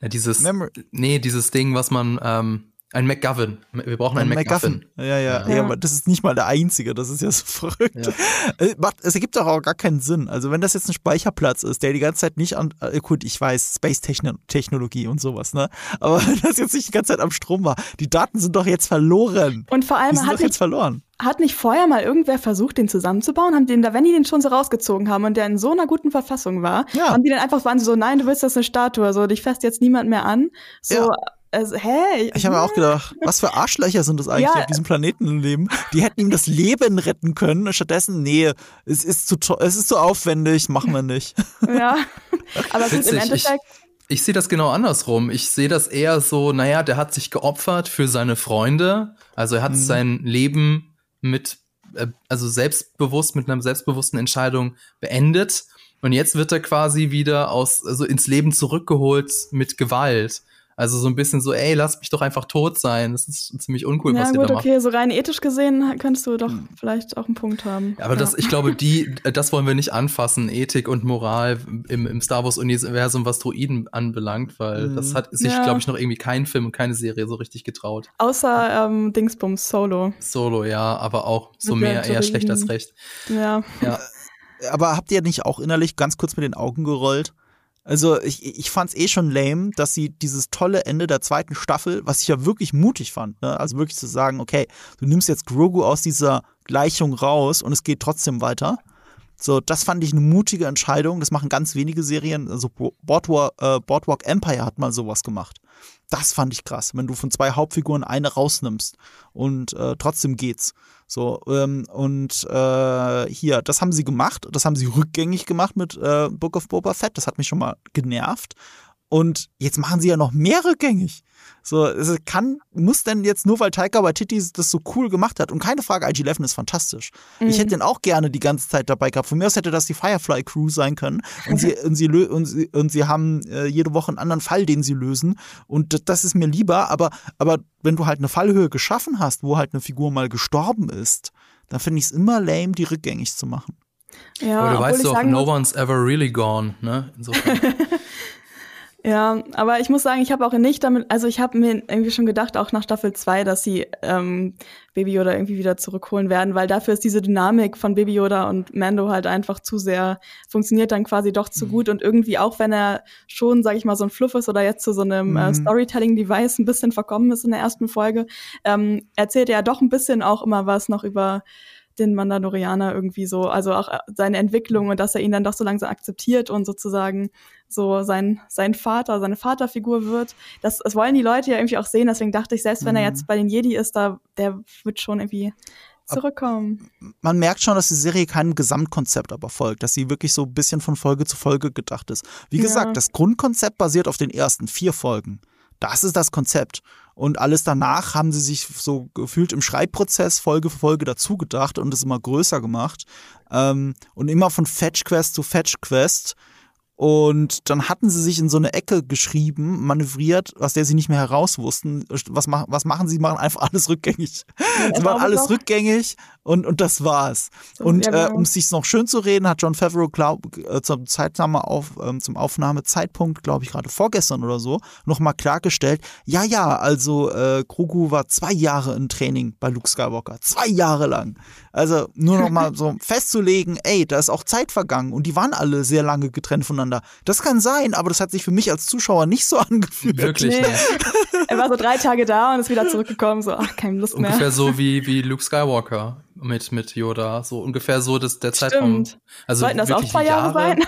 Speaker 1: Ja, dieses, Mem nee, dieses Ding, was man, ähm, ein McGovern. Wir brauchen einen McGuffin.
Speaker 3: Ja, ja, ja, ja, aber das ist nicht mal der einzige. Das ist ja so verrückt. Ja. Äh, es ergibt doch auch gar keinen Sinn. Also, wenn das jetzt ein Speicherplatz ist, der die ganze Zeit nicht an, äh, gut, ich weiß, Space-Technologie und sowas, ne? Aber wenn das jetzt nicht die ganze Zeit am Strom war, die Daten sind doch jetzt verloren.
Speaker 2: Und vor allem
Speaker 3: die sind
Speaker 2: hat
Speaker 3: doch jetzt verloren.
Speaker 2: Hat nicht vorher mal irgendwer versucht, den zusammenzubauen? Haben den, da, wenn die den schon so rausgezogen haben und der in so einer guten Verfassung war, ja. haben die dann einfach waren so, nein, du willst das eine Statue, so dich fässt jetzt niemand mehr an. So,
Speaker 3: ja
Speaker 2: also, hä?
Speaker 3: Ich, habe mir auch gedacht, was für Arschlöcher sind das eigentlich, ja. die auf diesem Planeten leben? Die hätten ihm das Leben retten können. Stattdessen, nee, es ist zu, es ist zu aufwendig, machen wir nicht.
Speaker 2: Ja, aber gut, im Endeffekt.
Speaker 1: Ich, ich sehe das genau andersrum. Ich sehe das eher so, naja, der hat sich geopfert für seine Freunde. Also er hat mhm. sein Leben mit, äh, also selbstbewusst, mit einer selbstbewussten Entscheidung beendet. Und jetzt wird er quasi wieder aus, also ins Leben zurückgeholt mit Gewalt. Also so ein bisschen so, ey, lass mich doch einfach tot sein. Das ist ziemlich uncool, ja, was gut, ihr da macht.
Speaker 2: Okay, so rein ethisch gesehen könntest du doch hm. vielleicht auch einen Punkt haben.
Speaker 1: Ja, aber ja. das, ich glaube, die, das wollen wir nicht anfassen, Ethik und Moral im, im Star Wars-Universum, was Droiden anbelangt, weil mhm. das hat sich, ja. glaube ich, noch irgendwie kein Film und keine Serie so richtig getraut.
Speaker 2: Außer ähm, Dingsbums, Solo.
Speaker 1: Solo, ja, aber auch so Mit mehr eher schlecht als recht.
Speaker 2: Ja.
Speaker 3: ja. Aber habt ihr nicht auch innerlich ganz kurz mit den Augen gerollt? Also ich, ich fand es eh schon lame, dass sie dieses tolle Ende der zweiten Staffel, was ich ja wirklich mutig fand, ne? also wirklich zu sagen, okay, du nimmst jetzt Grogu aus dieser Gleichung raus und es geht trotzdem weiter. So, das fand ich eine mutige Entscheidung. Das machen ganz wenige Serien. Also Boardwalk, äh, Boardwalk Empire hat mal sowas gemacht. Das fand ich krass, wenn du von zwei Hauptfiguren eine rausnimmst und äh, trotzdem geht's. So, ähm, und äh, hier, das haben sie gemacht, das haben sie rückgängig gemacht mit äh, Book of Boba Fett, das hat mich schon mal genervt. Und jetzt machen sie ja noch mehr rückgängig. So, es kann, muss denn jetzt nur, weil Taika Waititi das so cool gemacht hat. Und keine Frage, IG-11 ist fantastisch. Mhm. Ich hätte den auch gerne die ganze Zeit dabei gehabt. Von mir aus hätte das die Firefly Crew sein können. Und sie, und sie, und sie, und sie haben äh, jede Woche einen anderen Fall, den sie lösen. Und das ist mir lieber. Aber, aber wenn du halt eine Fallhöhe geschaffen hast, wo halt eine Figur mal gestorben ist, dann finde ich es immer lame, die rückgängig zu machen.
Speaker 1: Ja, aber du weißt doch, no one's ever really gone, ne? Insofern.
Speaker 2: Ja, aber ich muss sagen, ich habe auch nicht damit, also ich habe mir irgendwie schon gedacht, auch nach Staffel 2, dass sie ähm, Baby Yoda irgendwie wieder zurückholen werden, weil dafür ist diese Dynamik von Baby Yoda und Mando halt einfach zu sehr, funktioniert dann quasi doch zu mhm. gut und irgendwie auch wenn er schon, sag ich mal, so ein Fluff ist oder jetzt zu so einem äh, mhm. äh, Storytelling-Device ein bisschen verkommen ist in der ersten Folge, ähm, erzählt er ja doch ein bisschen auch immer was noch über den Mandalorianer irgendwie so, also auch äh, seine Entwicklung und dass er ihn dann doch so langsam akzeptiert und sozusagen so sein, sein Vater, seine Vaterfigur wird. Das, das wollen die Leute ja irgendwie auch sehen, deswegen dachte ich, selbst wenn er mhm. jetzt bei den Jedi ist, da, der wird schon irgendwie zurückkommen.
Speaker 3: Man merkt schon, dass die Serie kein Gesamtkonzept aber folgt, dass sie wirklich so ein bisschen von Folge zu Folge gedacht ist. Wie gesagt, ja. das Grundkonzept basiert auf den ersten vier Folgen. Das ist das Konzept. Und alles danach haben sie sich so gefühlt im Schreibprozess Folge für Folge dazu gedacht und es immer größer gemacht. Ähm, und immer von Fetch Quest zu Fetch Quest und dann hatten sie sich in so eine Ecke geschrieben, manövriert, aus der sie nicht mehr heraus wussten. Was, mach, was machen sie? machen einfach alles rückgängig. Ja, sie machen alles rückgängig und, und das war's. Und ja, genau. äh, um es sich noch schön zu reden, hat John Favreau glaub, äh, zum, Zeitnahme auf, ähm, zum Aufnahmezeitpunkt, glaube ich, gerade vorgestern oder so, nochmal klargestellt, ja, ja, also äh, Grogu war zwei Jahre in Training bei Luke Skywalker. Zwei Jahre lang. Also nur nochmal so festzulegen, ey, da ist auch Zeit vergangen und die waren alle sehr lange getrennt voneinander miteinander. Das kann sein, aber das hat sich für mich als Zuschauer nicht so angefühlt.
Speaker 1: Wirklich nee.
Speaker 2: er war so drei Tage da und ist wieder zurückgekommen, so, ach, keine Lust
Speaker 1: mehr. Ungefähr so wie, wie Luke Skywalker mit, mit Yoda. So ungefähr so das, der Zeitraum.
Speaker 2: Stimmt. Also Sollten das auch zwei Jahre, Jahre sein?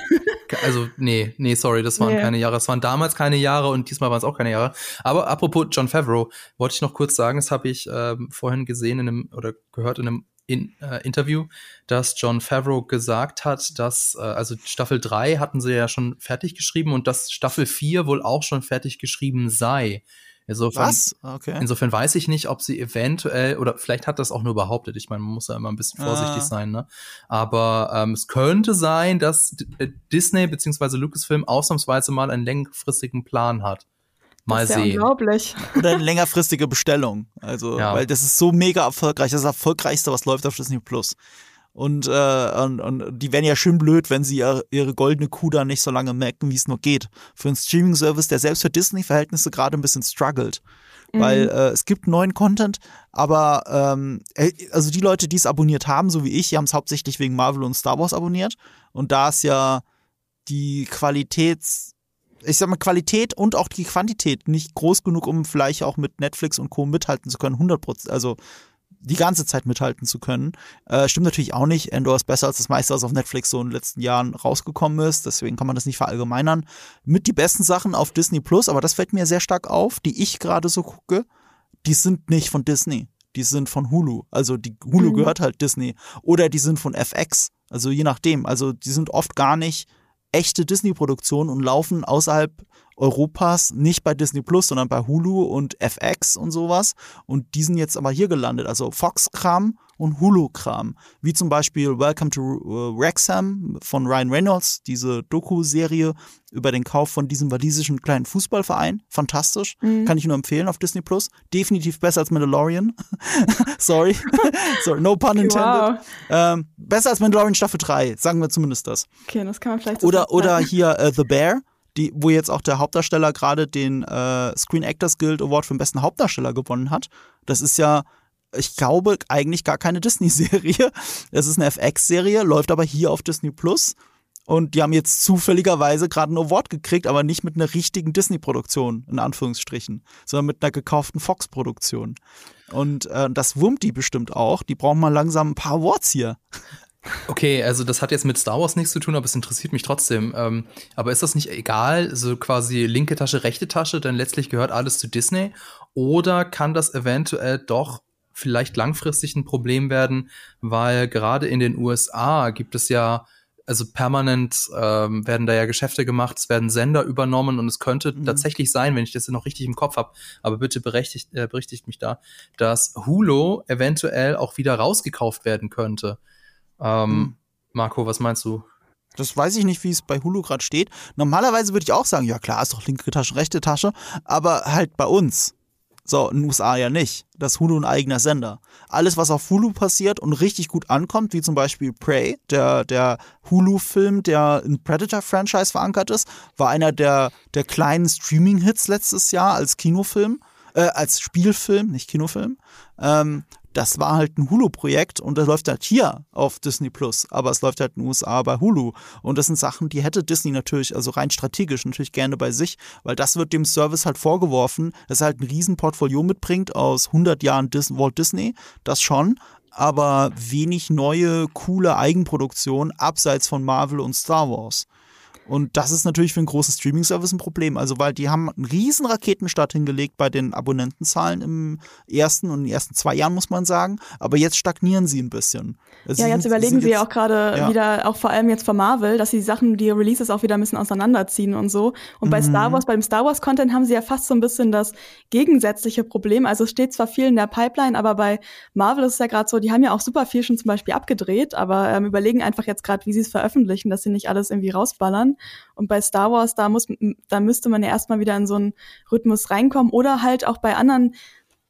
Speaker 1: Also, nee, nee, sorry, das waren nee. keine Jahre. Es waren damals keine Jahre und diesmal waren es auch keine Jahre. Aber apropos John Favreau, wollte ich noch kurz sagen, das habe ich ähm, vorhin gesehen in einem oder gehört in einem in, äh, Interview, dass John Favreau gesagt hat, dass, äh, also Staffel 3 hatten sie ja schon fertig geschrieben und dass Staffel 4 wohl auch schon fertig geschrieben sei. Insofern,
Speaker 3: Was? Okay.
Speaker 1: insofern weiß ich nicht, ob sie eventuell, oder vielleicht hat das auch nur behauptet, ich meine, man muss ja immer ein bisschen vorsichtig ah. sein, ne? Aber ähm, es könnte sein, dass äh, Disney bzw. Lucasfilm ausnahmsweise mal einen längerfristigen Plan hat. Mal
Speaker 2: das
Speaker 1: ist ja sehen.
Speaker 2: Unglaublich.
Speaker 3: Oder eine längerfristige Bestellung. Also, ja. weil das ist so mega erfolgreich. Das ist das erfolgreichste, was läuft auf Disney Plus. Und, äh, und, und die wären ja schön blöd, wenn sie ihre, ihre goldene Kuh da nicht so lange merken, wie es nur geht. Für einen Streaming-Service, der selbst für Disney-Verhältnisse gerade ein bisschen struggelt. Mhm. Weil äh, es gibt neuen Content, aber ähm, äh, also die Leute, die es abonniert haben, so wie ich, die haben es hauptsächlich wegen Marvel und Star Wars abonniert. Und da ist ja die Qualitäts ich sag mal, Qualität und auch die Quantität nicht groß genug, um vielleicht auch mit Netflix und Co. mithalten zu können. 100 Prozent, also die ganze Zeit mithalten zu können. Äh, stimmt natürlich auch nicht. Endor ist besser als das meiste, was auf Netflix so in den letzten Jahren rausgekommen ist. Deswegen kann man das nicht verallgemeinern. Mit die besten Sachen auf Disney Plus, aber das fällt mir sehr stark auf, die ich gerade so gucke, die sind nicht von Disney. Die sind von Hulu. Also die Hulu mhm. gehört halt Disney. Oder die sind von FX. Also je nachdem. Also die sind oft gar nicht echte Disney-Produktionen und laufen außerhalb Europas nicht bei Disney Plus, sondern bei Hulu und FX und sowas. Und die sind jetzt aber hier gelandet. Also Fox-Kram und Hulu-Kram. Wie zum Beispiel Welcome to äh, Wrexham von Ryan Reynolds, diese Doku-Serie über den Kauf von diesem walisischen kleinen Fußballverein. Fantastisch. Mhm. Kann ich nur empfehlen auf Disney Plus. Definitiv besser als Mandalorian. Sorry. Sorry, no pun intended. Wow. Ähm, besser als Mandalorian Staffel 3, sagen wir zumindest das.
Speaker 2: Okay, das kann man vielleicht so
Speaker 3: Oder, oder hier uh, The Bear die, wo jetzt auch der Hauptdarsteller gerade den äh, Screen Actors Guild Award für den besten Hauptdarsteller gewonnen hat. Das ist ja, ich glaube, eigentlich gar keine Disney-Serie. Es ist eine FX-Serie, läuft aber hier auf Disney Plus. Und die haben jetzt zufälligerweise gerade ein Award gekriegt, aber nicht mit einer richtigen Disney-Produktion, in Anführungsstrichen, sondern mit einer gekauften Fox-Produktion. Und äh, das wurmt die bestimmt auch. Die brauchen mal langsam ein paar Awards hier.
Speaker 1: Okay, also das hat jetzt mit Star Wars nichts zu tun, aber es interessiert mich trotzdem. Ähm, aber ist das nicht egal, so quasi linke Tasche, rechte Tasche, denn letztlich gehört alles zu Disney? Oder kann das eventuell doch vielleicht langfristig ein Problem werden, weil gerade in den USA gibt es ja also permanent ähm, werden da ja Geschäfte gemacht, es werden Sender übernommen und es könnte mhm. tatsächlich sein, wenn ich das noch richtig im Kopf habe, aber bitte berechtigt, äh, berichtigt mich da, dass Hulu eventuell auch wieder rausgekauft werden könnte. Ähm, hm. Marco, was meinst du?
Speaker 3: Das weiß ich nicht, wie es bei Hulu gerade steht. Normalerweise würde ich auch sagen, ja klar, ist doch linke Tasche, rechte Tasche, aber halt bei uns. So, in den USA ja nicht. Das ist Hulu ein eigener Sender. Alles, was auf Hulu passiert und richtig gut ankommt, wie zum Beispiel Prey, der, der Hulu-Film, der in Predator-Franchise verankert ist, war einer der, der kleinen Streaming-Hits letztes Jahr als Kinofilm, äh, als Spielfilm, nicht Kinofilm. Ähm, das war halt ein Hulu-Projekt und das läuft halt hier auf Disney Plus, aber es läuft halt in den USA bei Hulu. Und das sind Sachen, die hätte Disney natürlich, also rein strategisch natürlich gerne bei sich, weil das wird dem Service halt vorgeworfen, dass er halt ein Riesenportfolio mitbringt aus 100 Jahren Dis Walt Disney, das schon, aber wenig neue, coole Eigenproduktion abseits von Marvel und Star Wars. Und das ist natürlich für einen großen Streaming-Service ein Problem. Also, weil die haben einen riesen Raketenstart hingelegt bei den Abonnentenzahlen im ersten und in den ersten zwei Jahren, muss man sagen. Aber jetzt stagnieren sie ein bisschen.
Speaker 2: Also ja, jetzt sind, überlegen sie ja auch gerade ja. wieder, auch vor allem jetzt von Marvel, dass sie die Sachen, die Releases auch wieder ein bisschen auseinanderziehen und so. Und bei mhm. Star Wars, beim Star Wars-Content haben sie ja fast so ein bisschen das gegensätzliche Problem. Also es steht zwar viel in der Pipeline, aber bei Marvel ist es ja gerade so, die haben ja auch super viel schon zum Beispiel abgedreht, aber ähm, überlegen einfach jetzt gerade, wie sie es veröffentlichen, dass sie nicht alles irgendwie rausballern. Und bei Star Wars, da muss, da müsste man ja erstmal wieder in so einen Rhythmus reinkommen oder halt auch bei anderen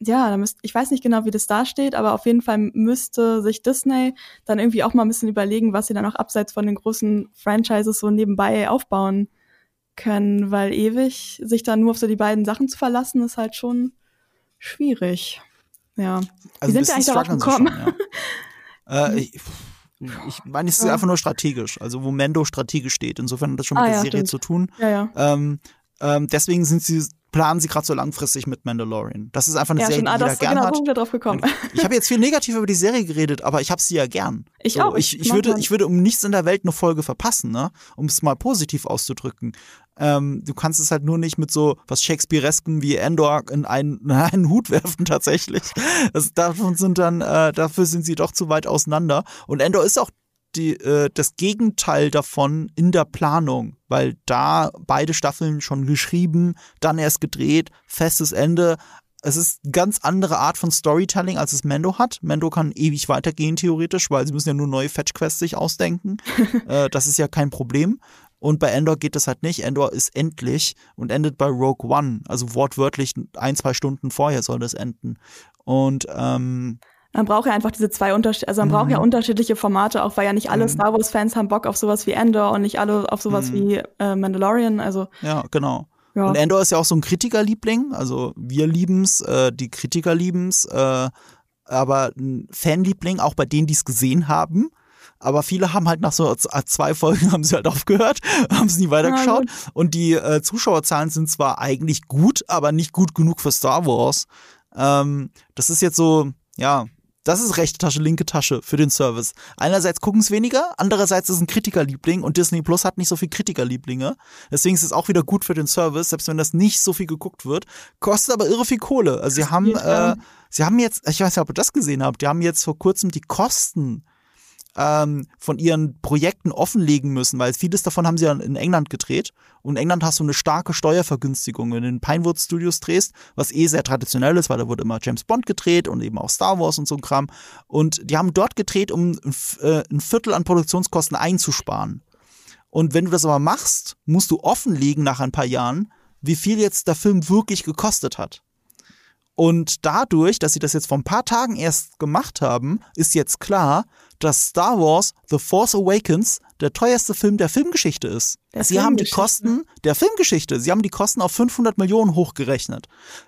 Speaker 2: ja, da müsst, ich weiß nicht genau, wie das da steht, aber auf jeden Fall müsste sich Disney dann irgendwie auch mal ein bisschen überlegen, was sie dann auch abseits von den großen Franchises so nebenbei aufbauen können, weil ewig sich dann nur auf so die beiden Sachen zu verlassen, ist halt schon schwierig. Ja. Also wie sind wir eigentlich darauf gekommen? Schon,
Speaker 3: ja. äh, ich, ich meine, es ist einfach nur strategisch, also wo Mendo strategisch steht. Insofern hat das schon mit ah, der ja, Serie stimmt. zu tun.
Speaker 2: Ja, ja.
Speaker 3: Ähm, ähm, deswegen sind sie planen sie gerade so langfristig mit Mandalorian. Das ist einfach eine ja, Serie,
Speaker 2: schon,
Speaker 3: die
Speaker 2: ah,
Speaker 3: jeder gern
Speaker 2: genau,
Speaker 3: hat.
Speaker 2: Wo drauf gekommen.
Speaker 3: Ich habe jetzt viel negativ über die Serie geredet, aber ich habe sie ja gern.
Speaker 2: Ich
Speaker 3: so,
Speaker 2: auch.
Speaker 3: Ich, ich würde, ich würde um nichts in der Welt eine Folge verpassen, ne? Um es mal positiv auszudrücken. Ähm, du kannst es halt nur nicht mit so was Shakespearesken wie Endor in einen, in einen Hut werfen tatsächlich. Das, davon sind dann, äh, dafür sind sie doch zu weit auseinander. Und Endor ist auch die, äh, das Gegenteil davon in der Planung, weil da beide Staffeln schon geschrieben, dann erst gedreht, festes Ende. Es ist eine ganz andere Art von Storytelling, als es Mendo hat. Mendo kann ewig weitergehen, theoretisch, weil sie müssen ja nur neue Fetch-Quests sich ausdenken. äh, das ist ja kein Problem. Und bei Endor geht das halt nicht. Endor ist endlich und endet bei Rogue One. Also wortwörtlich ein, zwei Stunden vorher soll das enden. Und ähm,
Speaker 2: man braucht ja einfach diese zwei Unterschiede, also man mhm. braucht ja mhm. unterschiedliche Formate, auch weil ja nicht alle mhm. Star Wars Fans haben Bock auf sowas wie Endor und nicht alle auf sowas mhm. wie äh, Mandalorian, also.
Speaker 3: Ja, genau. Ja. Und Endor ist ja auch so ein Kritikerliebling, also wir lieben's, äh, die Kritiker lieben's, äh, aber ein Fanliebling, auch bei denen, die es gesehen haben. Aber viele haben halt nach so zwei Folgen haben sie halt aufgehört, haben es nie weitergeschaut. Ja, und die äh, Zuschauerzahlen sind zwar eigentlich gut, aber nicht gut genug für Star Wars. Ähm, das ist jetzt so, ja, Das ist rechte Tasche, linke Tasche für den Service. Einerseits gucken es weniger, andererseits ist es ein Kritikerliebling und Disney Plus hat nicht so viel Kritikerlieblinge. Deswegen ist es auch wieder gut für den Service, selbst wenn das nicht so viel geguckt wird. Kostet aber irre viel Kohle. Also sie haben, äh, sie haben jetzt, ich weiß nicht, ob ihr das gesehen habt, die haben jetzt vor kurzem die Kosten ähm, von ihren Projekten offenlegen müssen, weil vieles davon haben sie ja in England gedreht. Und in England hast du eine starke Steuervergünstigung. Wenn du in Pinewood Studios drehst, was eh sehr traditionell ist, weil da wurde immer James Bond gedreht und eben auch Star Wars und so ein Kram. Und die haben dort gedreht, um äh, ein Viertel an Produktionskosten einzusparen. Und wenn du das aber machst, musst du offenlegen nach ein paar Jahren, wie viel jetzt der Film wirklich gekostet hat. Und dadurch, dass sie das jetzt vor ein paar Tagen erst gemacht haben, ist jetzt klar, dass Star Wars The Force Awakens der teuerste Film der Filmgeschichte ist. Der Sie haben die Kosten der Filmgeschichte, Sie haben die Kosten auf 500 Millionen hochgerechnet.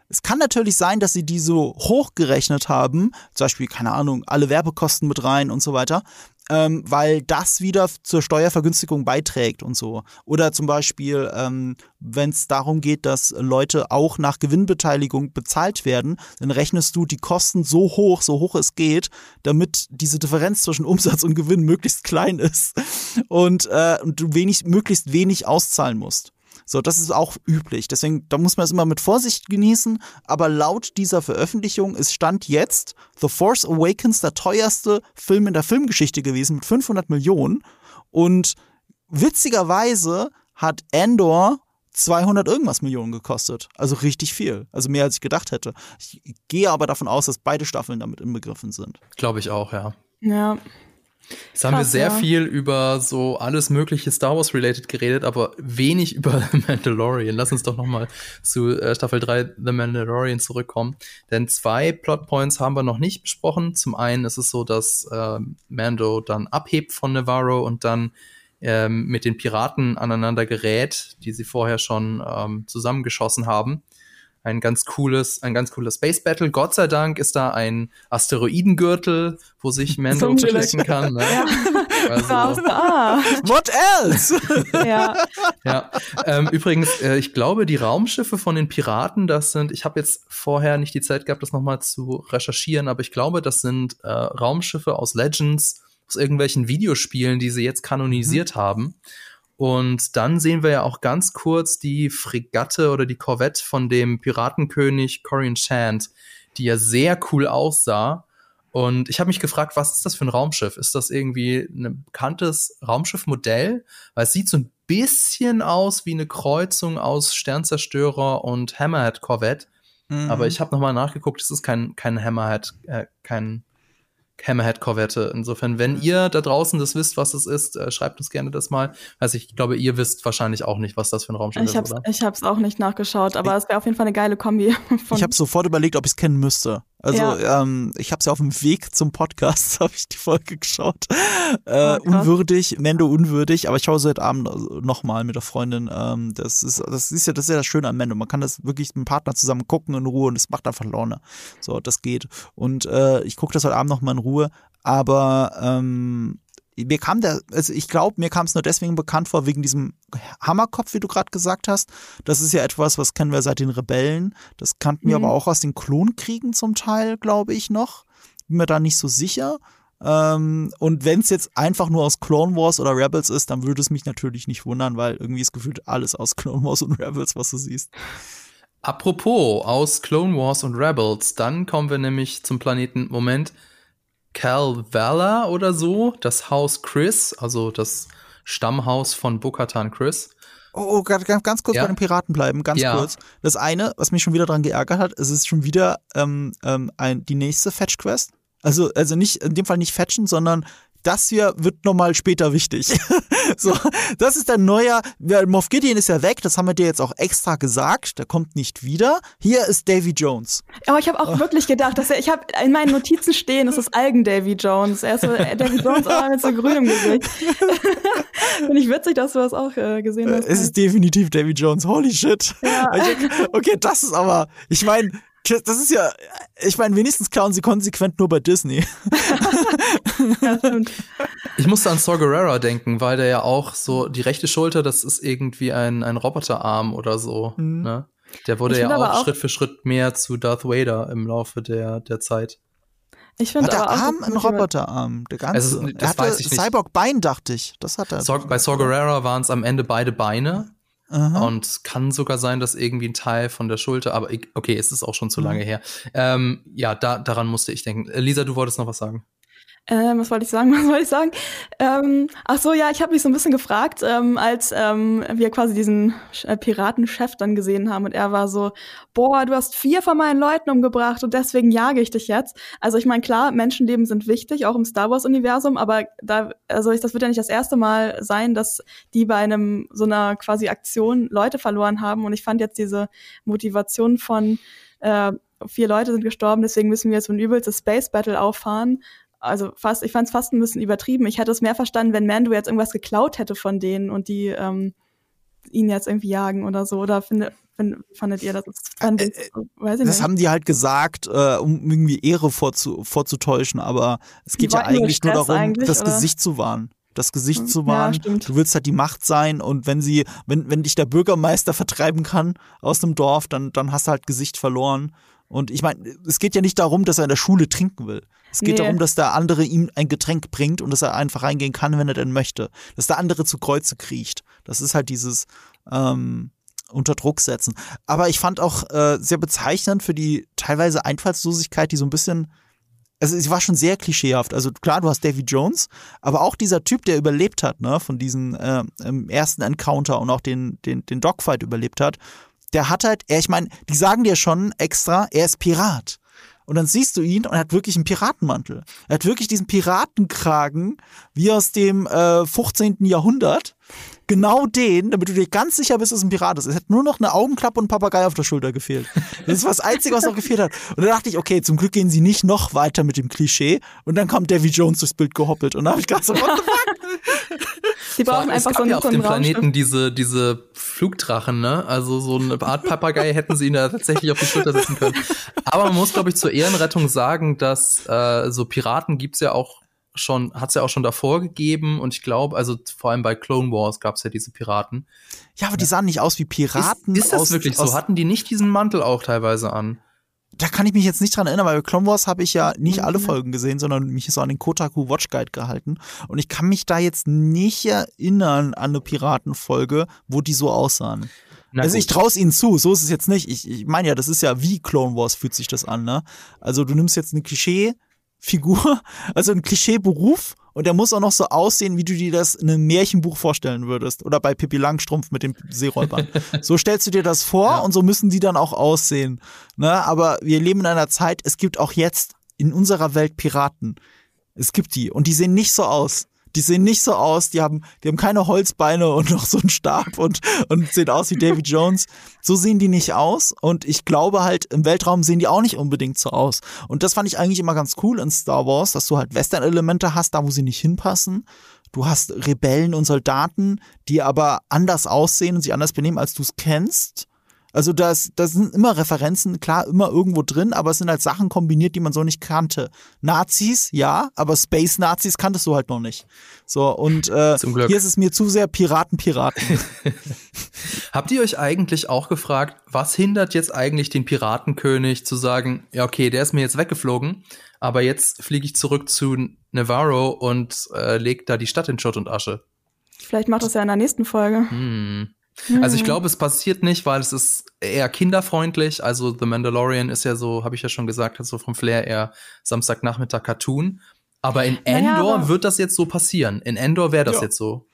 Speaker 3: Es kann natürlich sein, dass Sie die so hochgerechnet haben, zum Beispiel, keine Ahnung, alle Werbekosten mit rein und so weiter, ähm, weil das wieder zur Steuervergünstigung beiträgt und so. Oder zum Beispiel, ähm, wenn es darum geht, dass Leute auch nach Gewinnbeteiligung bezahlt werden, dann rechnest du die Kosten so hoch, so hoch es geht, damit diese Differenz zwischen Umsatz und Gewinn möglichst klein ist und, äh, und du wenig, möglichst wenig auszahlen musst. So, das ist auch üblich. Deswegen, da muss man es immer mit Vorsicht genießen. Aber laut dieser Veröffentlichung ist Stand jetzt The Force Awakens der teuerste Film in der Filmgeschichte gewesen mit 500 Millionen. Und witzigerweise hat Endor 200 irgendwas Millionen gekostet. Also richtig viel. Also mehr als ich gedacht hätte. Ich gehe aber davon aus, dass beide Staffeln damit inbegriffen sind.
Speaker 1: Glaube ich auch, ja.
Speaker 2: Ja.
Speaker 1: Jetzt Krass, haben wir sehr ja. viel über so alles mögliche Star Wars related geredet, aber wenig über The Mandalorian. Lass uns doch noch mal zu äh, Staffel 3 The Mandalorian zurückkommen, denn zwei Plotpoints haben wir noch nicht besprochen. Zum einen ist es so, dass äh, Mando dann abhebt von Navarro und dann ähm, mit den Piraten aneinander gerät, die sie vorher schon ähm, zusammengeschossen haben ein ganz cooles, ein ganz cooles Space Battle. Gott sei Dank ist da ein Asteroidengürtel, wo sich Mando verstecken kann. Ne? Ja.
Speaker 3: Also. What else?
Speaker 2: ja.
Speaker 1: ja. Ähm, übrigens, äh, ich glaube, die Raumschiffe von den Piraten, das sind, ich habe jetzt vorher nicht die Zeit gehabt, das nochmal zu recherchieren, aber ich glaube, das sind äh, Raumschiffe aus Legends, aus irgendwelchen Videospielen, die sie jetzt kanonisiert mhm. haben. Und dann sehen wir ja auch ganz kurz die Fregatte oder die Korvette von dem Piratenkönig Corian Chant, die ja sehr cool aussah. Und ich habe mich gefragt, was ist das für ein Raumschiff? Ist das irgendwie ein bekanntes Raumschiffmodell? Weil es sieht so ein bisschen aus wie eine Kreuzung aus Sternzerstörer und Hammerhead Corvette. Mhm. Aber ich habe nochmal nachgeguckt, es ist kein, kein Hammerhead, äh, kein Hammerhead-Korvette. Insofern, wenn ihr da draußen das wisst, was es ist, äh, schreibt uns gerne das mal. Also ich glaube, ihr wisst wahrscheinlich auch nicht, was das für ein Raumschiff
Speaker 2: ich
Speaker 1: ist, oder?
Speaker 2: Ich habe es auch nicht nachgeschaut, aber es wäre auf jeden Fall eine geile Kombi.
Speaker 3: ich habe sofort überlegt, ob ich es kennen müsste. Also ja. ähm, ich habe es ja auf dem Weg zum Podcast, habe ich die Folge geschaut. Äh, oh, unwürdig, Mendo unwürdig, aber ich schaue sie heute Abend nochmal mit der Freundin. Ähm, das, ist, das, ist ja, das ist ja das Schöne an Mendo. Man kann das wirklich mit dem Partner zusammen gucken in Ruhe und es macht einfach Laune. So, das geht. Und äh, ich gucke das heute Abend nochmal in Ruhe. Aber ähm, mir kam der, also ich glaube, mir kam es nur deswegen bekannt vor, wegen diesem Hammerkopf, wie du gerade gesagt hast. Das ist ja etwas, was kennen wir seit den Rebellen. Das kannten wir mhm. aber auch aus den Klonkriegen zum Teil, glaube ich noch. Bin mir da nicht so sicher. Ähm, und wenn es jetzt einfach nur aus Clone Wars oder Rebels ist, dann würde es mich natürlich nicht wundern, weil irgendwie ist gefühlt alles aus Clone Wars und Rebels, was du siehst.
Speaker 1: Apropos aus Clone Wars und Rebels, dann kommen wir nämlich zum Planeten Moment Calvala oder so, das Haus Chris, also das Stammhaus von Bokatan Chris.
Speaker 3: Oh, oh ganz, ganz kurz ja. bei den Piraten bleiben, ganz ja. kurz. Das eine, was mich schon wieder daran geärgert hat, es ist schon wieder ähm, ähm, ein, die nächste Fetch-Quest. Also, also nicht, in dem Fall nicht fetchen, sondern das hier wird nochmal später wichtig. so, das ist der neue, Moff Gideon ist ja weg, das haben wir dir jetzt auch extra gesagt, der kommt nicht wieder. Hier ist Davy Jones.
Speaker 2: Aber ich habe auch oh. wirklich gedacht, dass er, ich habe in meinen Notizen stehen, das ist Algen Davy Jones. Er ist so äh, Davy Jones, aber mit so grünem Gesicht. Finde ich witzig, dass du das auch äh, gesehen hast.
Speaker 3: Es ist definitiv Davy Jones, holy shit. Ja. Okay, das ist aber, ich meine, das ist ja, ich meine, wenigstens klauen sie konsequent nur bei Disney.
Speaker 1: ja, ich musste an Saw Gerrera denken, weil der ja auch so, die rechte Schulter, das ist irgendwie ein, ein Roboterarm oder so. Mhm. Ne? Der wurde ja auch, auch Schritt für Schritt mehr zu Darth Vader im Laufe der, der Zeit.
Speaker 2: Ich finde
Speaker 3: der Arm ein Roboterarm, der ganze.
Speaker 1: Also, das
Speaker 3: er hatte
Speaker 1: weiß ich nicht.
Speaker 3: Cyborg Bein, dachte ich. Das hat er.
Speaker 1: Saw, bei Saw Gerrera waren es am Ende beide Beine.
Speaker 3: Aha.
Speaker 1: Und kann sogar sein, dass irgendwie ein Teil von der Schulter, aber ich, okay, es ist auch schon zu lange her. Ähm, ja, da, daran musste ich denken. Lisa, du wolltest noch was sagen.
Speaker 2: Ähm, was wollte ich sagen? Was wollte ich sagen? Ähm, ach so, ja, ich habe mich so ein bisschen gefragt, ähm, als ähm, wir quasi diesen äh, Piratenchef dann gesehen haben und er war so, boah, du hast vier von meinen Leuten umgebracht und deswegen jage ich dich jetzt. Also ich meine, klar, Menschenleben sind wichtig, auch im Star Wars Universum, aber da, also ich, das wird ja nicht das erste Mal sein, dass die bei einem so einer quasi Aktion Leute verloren haben und ich fand jetzt diese Motivation von äh, vier Leute sind gestorben, deswegen müssen wir jetzt so ein übelstes Space Battle auffahren also fast, ich fand es fast ein bisschen übertrieben. Ich hätte es mehr verstanden, wenn Mando jetzt irgendwas geklaut hätte von denen und die ähm, ihn jetzt irgendwie jagen oder so. Oder finde, find, fandet ihr das? Fand
Speaker 3: äh,
Speaker 2: ich, weiß ich
Speaker 3: das
Speaker 2: nicht.
Speaker 3: haben die halt gesagt, äh, um irgendwie Ehre vorzu vorzutäuschen, aber es geht
Speaker 2: Die
Speaker 3: ja
Speaker 2: nur
Speaker 3: eigentlich nur darum,
Speaker 2: eigentlich,
Speaker 3: das
Speaker 2: oder?
Speaker 3: Gesicht zu wahren. Das Gesicht
Speaker 2: Hm,
Speaker 3: zu
Speaker 2: ja,
Speaker 3: wahren.
Speaker 2: stimmt.
Speaker 3: du willst halt die Macht sein und wenn sie, wenn, wenn dich der Bürgermeister vertreiben kann aus dem Dorf, dann, dann hast du halt Gesicht verloren. Und ich meine, es geht ja nicht darum, dass er in der Schule trinken will. Es geht
Speaker 2: Nee.
Speaker 3: darum, dass der andere ihm ein Getränk bringt und dass er einfach reingehen kann, wenn er denn möchte. Dass der andere zu Kreuze kriecht. Das ist halt dieses ähm, unter Druck setzen. Aber ich fand auch äh, sehr bezeichnend für die teilweise Einfallslosigkeit, die so ein bisschen also sie war schon sehr klischeehaft. Also klar, du hast Davy Jones, aber auch dieser Typ, der überlebt hat, ne, von diesem äh, ersten Encounter und auch den, den, den Dogfight überlebt hat, der hat halt, er, ich meine, die sagen dir schon extra, er ist Pirat. Und dann siehst du ihn und er hat wirklich einen Piratenmantel. Er hat wirklich diesen Piratenkragen, wie aus dem äh, 15. Jahrhundert. Genau den, damit du dir ganz sicher bist, dass es ein Pirat ist. Es hätte nur noch eine Augenklappe und ein Papagei auf der Schulter gefehlt. Das ist das Einzige, was noch gefehlt hat. Und da dachte ich, okay, zum Glück gehen sie nicht noch weiter mit dem Klischee. Und dann kommt Davy Jones durchs Bild gehoppelt. Und da habe ich gedacht, so, what the fuck?
Speaker 2: Die brauchen
Speaker 1: es
Speaker 2: einfach
Speaker 1: gab
Speaker 2: so einen,
Speaker 1: ja auf dem Planeten
Speaker 2: Raumschiff.
Speaker 1: diese, diese Flugdrachen, ne? Also so eine Art Papagei hätten sie ihn da tatsächlich auf die Schulter setzen können. Aber man muss, glaube ich, zur Ehrenrettung sagen, dass äh, so Piraten gibt's ja auch schon, hat's ja auch schon davor gegeben und ich glaube, also vor allem bei Clone Wars gab's ja diese Piraten.
Speaker 3: Ja, aber die sahen nicht aus wie Piraten.
Speaker 1: ist, ist das
Speaker 3: aus,
Speaker 1: wirklich
Speaker 3: aus,
Speaker 1: so? Hatten die nicht diesen Mantel auch teilweise an?
Speaker 3: Da kann ich mich jetzt nicht dran erinnern, weil bei Clone Wars habe ich ja nicht alle
Speaker 2: Mhm.
Speaker 3: Folgen gesehen, sondern mich so an den Kotaku Watch Guide gehalten. Und ich kann mich da jetzt nicht erinnern an eine Piratenfolge, wo die so aussahen.
Speaker 1: Na
Speaker 3: also
Speaker 1: gut.
Speaker 3: ich traue es ihnen zu, so ist es jetzt nicht. Ich, ich meine ja, das ist ja wie Clone Wars fühlt sich das an, ne? Also du nimmst jetzt eine Klischee-Figur, also einen Klischee-Beruf und der muss auch noch so aussehen, wie du dir das in einem Märchenbuch vorstellen würdest. Oder bei Pippi Langstrumpf mit den Seeräubern. so stellst du dir das vor
Speaker 1: Ja.
Speaker 3: und so müssen die dann auch aussehen. Ne? Aber wir leben in einer Zeit, es gibt auch jetzt in unserer Welt Piraten. Es gibt die und die sehen nicht so aus. Die sehen nicht so aus, die haben, die haben keine Holzbeine und noch so einen Stab und, und sehen aus wie Davy Jones. So sehen die nicht aus und ich glaube halt, im Weltraum sehen die auch nicht unbedingt so aus. Und das fand ich eigentlich immer ganz cool in Star Wars, dass du halt Western-Elemente hast, da wo sie nicht hinpassen. Du hast Rebellen und Soldaten, die aber anders aussehen und sich anders benehmen, als du es kennst. Also das, das sind immer Referenzen, klar, immer irgendwo drin, aber es sind halt Sachen kombiniert, die man so nicht kannte. Nazis, ja, aber Space-Nazis kanntest du halt noch nicht. So, und äh,
Speaker 1: Zum Glück.
Speaker 3: hier ist es mir zu sehr Piraten, Piraten.
Speaker 1: Habt ihr euch eigentlich auch gefragt, was hindert jetzt eigentlich den Piratenkönig zu sagen, ja, okay, der ist mir jetzt weggeflogen, aber jetzt fliege ich zurück zu Navarro und äh, leg da die Stadt in Schutt und Asche?
Speaker 2: Vielleicht macht das ja in der nächsten Folge.
Speaker 1: Hm. Also ich glaube, es passiert nicht, weil es ist eher kinderfreundlich. Also The Mandalorian ist ja so, habe ich ja schon gesagt, hat so vom Flair eher Samstagnachmittag Cartoon. Aber in
Speaker 2: Naja,
Speaker 1: Endor
Speaker 2: aber-
Speaker 1: wird das jetzt so passieren. In Endor wäre das
Speaker 3: Ja.
Speaker 1: jetzt so.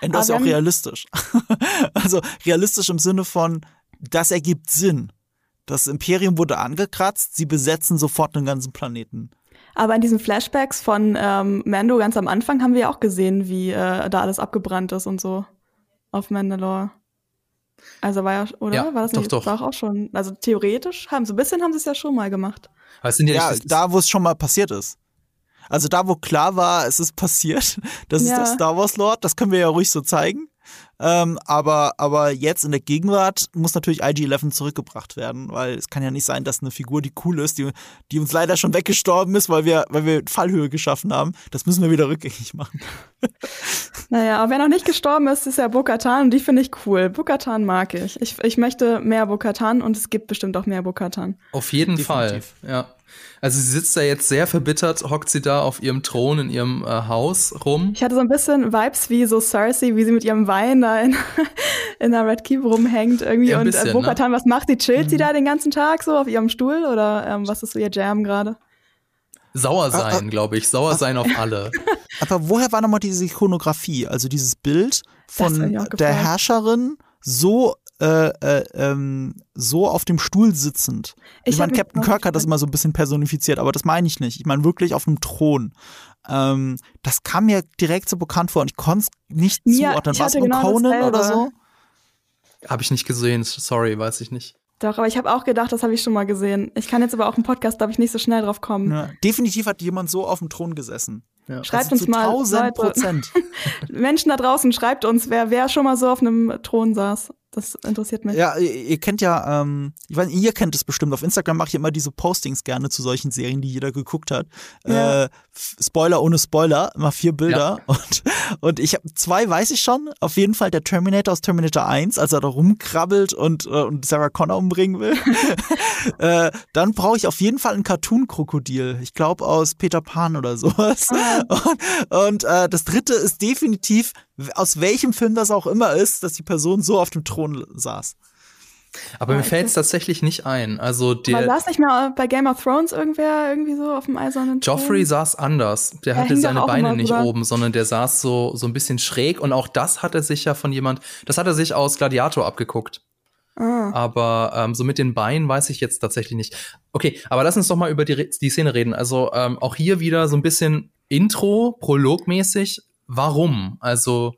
Speaker 3: Und das ist ja auch
Speaker 2: Aber
Speaker 3: realistisch. also realistisch im Sinne von, das ergibt Sinn. Das Imperium wurde angekratzt, sie besetzen sofort einen ganzen Planeten.
Speaker 2: Aber in diesen Flashbacks von ähm, Mando ganz am Anfang haben wir ja auch gesehen, wie äh, da alles abgebrannt ist und so auf Mandalore. Also war ja, oder?
Speaker 1: Ja,
Speaker 2: war das
Speaker 1: doch,
Speaker 2: nicht?
Speaker 1: doch.
Speaker 2: War auch schon. Also theoretisch haben so ein bisschen haben sie es ja schon mal gemacht.
Speaker 1: Aber sind ja,
Speaker 3: Ja,
Speaker 1: nicht,
Speaker 3: da, wo es schon mal passiert ist. Also da, wo klar war, es ist passiert, das ist
Speaker 2: Ja.
Speaker 3: der Star Wars Lord, das können wir ja ruhig so zeigen. Ähm, aber, aber jetzt in der Gegenwart muss natürlich IG-11 zurückgebracht werden, weil es kann ja nicht sein, dass eine Figur, die cool ist, die, die uns leider schon weggestorben ist, weil wir, weil wir Fallhöhe geschaffen haben, das müssen wir wieder rückgängig machen.
Speaker 2: Naja, aber wer noch nicht gestorben ist, ist ja Bo-Katan und die finde ich cool. Bo-Katan mag ich. ich. Ich möchte mehr Bo-Katan und es gibt bestimmt auch mehr Bo-Katan.
Speaker 1: auf jeden
Speaker 3: Definitiv.
Speaker 1: Fall. Ja. Also sie sitzt da jetzt sehr verbittert, hockt sie da auf ihrem Thron in ihrem äh, Haus rum.
Speaker 2: Ich hatte so ein bisschen Vibes wie so Cersei, wie sie mit ihrem Wein da in, in der Red Keep rumhängt irgendwie. Ja, und äh, Bo-Katan, ne? was macht sie? Chillt mhm. sie da den ganzen Tag so auf ihrem Stuhl oder ähm, was ist so ihr Jam gerade?
Speaker 1: Sauer ah, sein, ah, glaube ich. Sauer sein auf alle.
Speaker 3: Aber woher war nochmal diese Ikonografie? Also dieses Bild von der Herrscherin so äh, äh, ähm, so auf dem Stuhl sitzend. Ich, ich meine, Captain Kirk hat das immer so ein bisschen personifiziert, aber das meine ich nicht. Ich meine wirklich auf einem Thron. Ähm, das kam mir direkt so bekannt vor und ich konnte es nicht ja, zuordnen. War es genau Conan oder so?
Speaker 1: Habe ich nicht gesehen, sorry, weiß ich nicht.
Speaker 2: Doch, aber ich habe auch gedacht, das habe ich schon mal gesehen. Ich kann jetzt aber auch im Podcast, glaube ich, nicht so schnell drauf kommen. Ja,
Speaker 3: definitiv hat jemand so auf dem Thron gesessen.
Speaker 2: Ja. Schreibt uns mal. 1000 Prozent. Menschen da draußen, schreibt uns, wer, wer schon mal so auf einem Thron saß. Das interessiert mich.
Speaker 3: Ja, ihr, ihr kennt ja, ähm, ich weiß, ihr kennt es bestimmt. Auf Instagram mache ich immer diese Postings gerne zu solchen Serien, die jeder geguckt hat. Ja. Äh, Spoiler ohne Spoiler, immer vier Bilder. Ja. Und, und ich habe zwei, weiß ich schon. Auf jeden Fall der Terminator aus Terminator 1, als er da rumkrabbelt und, äh, und Sarah Connor umbringen will. äh, dann brauche ich auf jeden Fall ein Cartoon-Krokodil. Ich glaube aus Peter Pan oder sowas. Ah. Und, und äh, das dritte ist definitiv aus welchem Film das auch immer ist, dass die Person so auf dem Thron saß.
Speaker 1: Aber mir fällt es tatsächlich nicht ein. Also der.
Speaker 2: Aber saß nicht mal bei Game of Thrones irgendwer irgendwie so auf dem eisernen
Speaker 1: Thron? Joffrey saß anders. Der er hatte seine Beine nicht rüber. oben, sondern der saß so, so ein bisschen schräg. Und auch das hat er sich ja von jemand, das hat er sich aus Gladiator abgeguckt. Ah. Aber ähm, so mit den Beinen weiß ich jetzt tatsächlich nicht. Okay, aber lass uns doch mal über die, die Szene reden. Also ähm, auch hier wieder so ein bisschen Intro, Prologmäßig warum. Also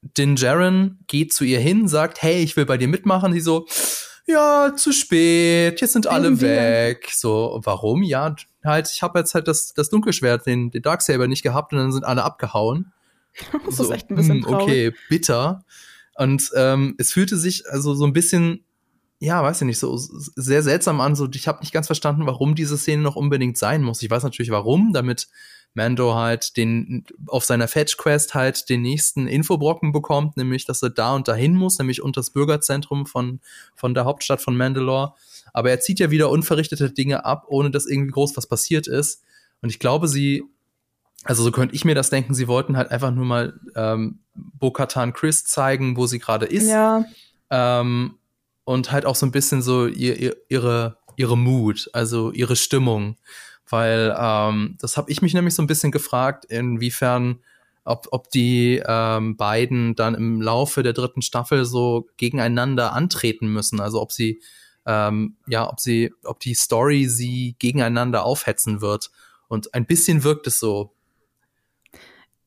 Speaker 1: Din Jaren geht zu ihr hin, sagt, hey, ich will bei dir mitmachen. Sie so, ja, zu spät, jetzt sind alle weg. So, warum? Ja, halt, ich habe jetzt halt das, das Dunkelschwert, den, den Darksaber nicht gehabt und dann sind alle abgehauen.
Speaker 2: das so, ist echt ein bisschen mh, hm. Okay,
Speaker 1: bitter. Und ähm, es fühlte sich also so ein bisschen, ja, weiß ich nicht, so sehr seltsam an. So, ich habe nicht ganz verstanden, warum diese Szene noch unbedingt sein muss. Ich weiß natürlich warum, damit Mando halt den auf seiner Fetch Quest halt den nächsten Infobrocken bekommt, nämlich dass er da und dahin muss, nämlich unter das Bürgerzentrum von von der Hauptstadt von Mandalore. Aber er zieht ja wieder unverrichtete Dinge ab, ohne dass irgendwie groß was passiert ist. Und ich glaube, sie, also so könnte ich mir das denken, sie wollten halt einfach nur mal ähm, Bo-Katan Chris zeigen, wo sie gerade ist.
Speaker 2: Ja.
Speaker 1: Ähm, und halt auch so ein bisschen so ihr, ihr, ihre ihre Mut, also ihre Stimmung weil ähm, das habe ich mich nämlich so ein bisschen gefragt, inwiefern ob, ob die ähm, beiden dann im Laufe der dritten Staffel so gegeneinander antreten müssen, also ob sie ähm, ja, ob sie, ob die Story sie gegeneinander aufhetzen wird. Und ein bisschen wirkt es so.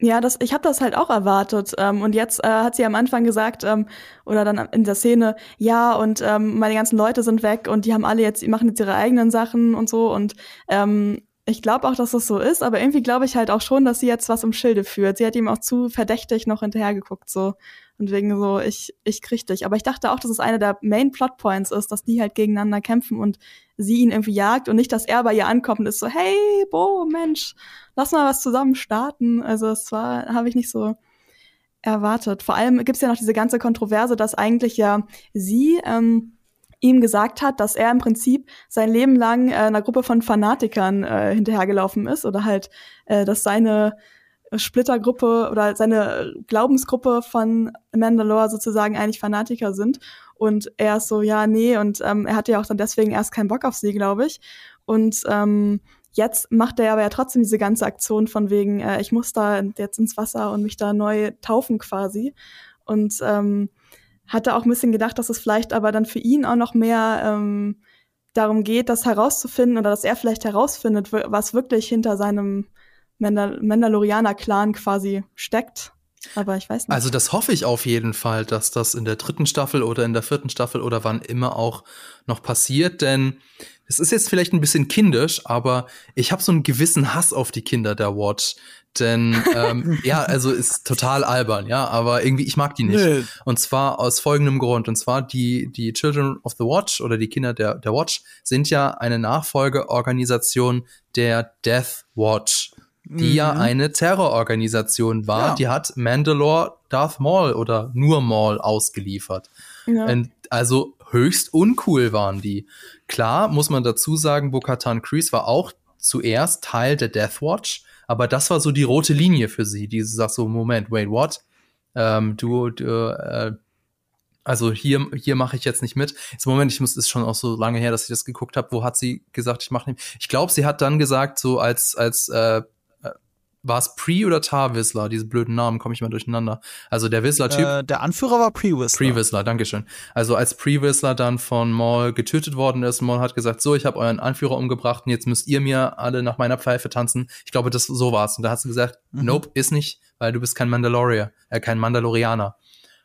Speaker 2: Ja, das, ich habe das halt auch erwartet. Ähm, und jetzt äh, hat sie am Anfang gesagt, ähm, oder dann in der Szene, ja, und ähm, meine ganzen Leute sind weg und die haben alle jetzt, die machen jetzt ihre eigenen Sachen und so. Und ähm, ich glaube auch, dass das so ist, aber irgendwie glaube ich halt auch schon, dass sie jetzt was im Schilde führt. Sie hat ihm auch zu verdächtig noch hinterhergeguckt, so. Und wegen so, ich, ich krieg dich. Aber ich dachte auch, dass es einer der Main Plotpoints ist, dass die halt gegeneinander kämpfen und sie ihn irgendwie jagt und nicht, dass er bei ihr ankommt und ist so, hey, Bo, Mensch, lass mal was zusammen starten. Also es war, habe ich nicht so erwartet. Vor allem gibt's ja noch diese ganze Kontroverse, dass eigentlich ja sie ähm, ihm gesagt hat, dass er im Prinzip sein Leben lang äh, einer Gruppe von Fanatikern äh, hinterhergelaufen ist oder halt, äh, dass seine Splittergruppe oder seine Glaubensgruppe von Mandalore sozusagen eigentlich Fanatiker sind. Und er ist so, ja, nee, und ähm, er hatte ja auch dann deswegen erst keinen Bock auf sie, glaube ich. Und ähm, jetzt macht er aber ja trotzdem diese ganze Aktion von wegen, äh, ich muss da jetzt ins Wasser und mich da neu taufen quasi. Und ähm, hatte auch ein bisschen gedacht, dass es vielleicht aber dann für ihn auch noch mehr ähm, darum geht, das herauszufinden oder dass er vielleicht herausfindet, was wirklich hinter seinem Mandal Mandalorianer-Clan quasi steckt. Aber ich weiß nicht.
Speaker 1: Also das hoffe ich auf jeden Fall, dass das in der dritten Staffel oder in der vierten Staffel oder wann immer auch noch passiert, denn es ist jetzt vielleicht ein bisschen kindisch, aber ich habe so einen gewissen Hass auf die Kinder der Watch. Denn ähm, ja, also ist total albern, ja, aber irgendwie, ich mag die nicht. Nee. Und zwar aus folgendem Grund. Und zwar die, die Children of the Watch oder die Kinder der, der Watch sind ja eine Nachfolgeorganisation der Death Watch die mhm. ja eine Terrororganisation war. Ja. Die hat Mandalore Darth Maul oder nur Maul ausgeliefert. Ja. Also höchst uncool waren die. Klar, muss man dazu sagen, Bo-Katan Kreese war auch zuerst Teil der Death Watch, aber das war so die rote Linie für sie, die sagt so, Moment, wait, what? Ähm, du, du äh, also hier, hier mache ich jetzt nicht mit. Jetzt Moment, ich muss, ist schon auch so lange her, dass ich das geguckt habe. Wo hat sie gesagt, ich mache nicht? Ich glaube, sie hat dann gesagt, so als als äh, war es Pre oder Tar Whistler? Diese blöden Namen komme ich mal durcheinander. Also der Whistler-Typ.
Speaker 3: Äh, der Anführer war Pre Whistler.
Speaker 1: Pre Whistler, Dankeschön. Also als Pre Whistler dann von Maul getötet worden ist, Maul hat gesagt, so, ich habe euren Anführer umgebracht und jetzt müsst ihr mir alle nach meiner Pfeife tanzen. Ich glaube, das so war's. Und da hat sie gesagt, mhm. nope, ist nicht, weil du bist kein Mandalorier, äh, kein Mandalorianer.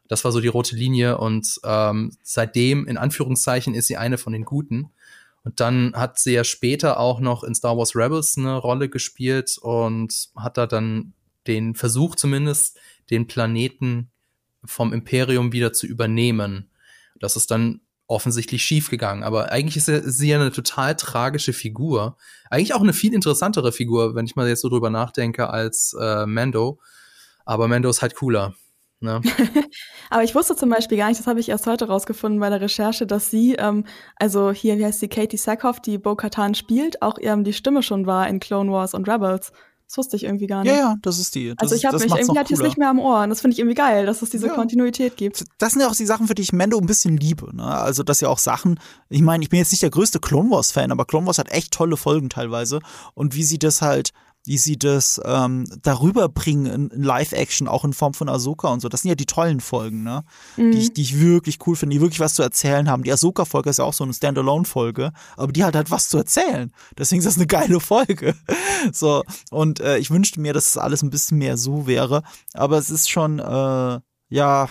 Speaker 1: Das war so die rote Linie und ähm, seitdem, in Anführungszeichen, ist sie eine von den Guten. Und dann hat sie ja später auch noch in Star Wars Rebels eine Rolle gespielt und hat da dann den Versuch zumindest, den Planeten vom Imperium wieder zu übernehmen. Das ist dann offensichtlich schiefgegangen. Aber eigentlich ist sie ja eine total tragische Figur. Eigentlich auch eine viel interessantere Figur, wenn ich mal jetzt so drüber nachdenke, als äh, Mando. Aber Mando ist halt cooler. Ne?
Speaker 2: Aber ich wusste zum Beispiel gar nicht, das habe ich erst heute rausgefunden bei der Recherche, dass sie, ähm, also hier, wie heißt sie, Katie Sackhoff, die Bo-Katan spielt, auch ähm, die Stimme schon war in Clone Wars und Rebels. Das wusste ich irgendwie gar nicht.
Speaker 3: Ja, ja, das ist die. Das
Speaker 2: also ich habe mich irgendwie hatte ich es nicht mehr am Ohr. Und das finde ich irgendwie geil, dass es diese ja. Kontinuität gibt.
Speaker 3: Das sind ja auch die Sachen, für die ich Mendo ein bisschen liebe. Ne? Also das ja auch Sachen. Ich meine, ich bin jetzt nicht der größte Clone Wars Fan, aber Clone Wars hat echt tolle Folgen teilweise. Und wie sie das halt wie sie das ähm, darüber bringen in, Live-Action, auch in Form von Ahsoka und so. Das sind ja die tollen Folgen, ne? Mhm. Die, ich, die ich wirklich cool finde, die wirklich was zu erzählen haben. Die Ahsoka-Folge ist ja auch so eine Standalone-Folge, aber die hat halt was zu erzählen. Deswegen ist das eine geile Folge. so, und äh, ich wünschte mir, dass es das alles ein bisschen mehr so wäre. Aber es ist schon, äh, ja,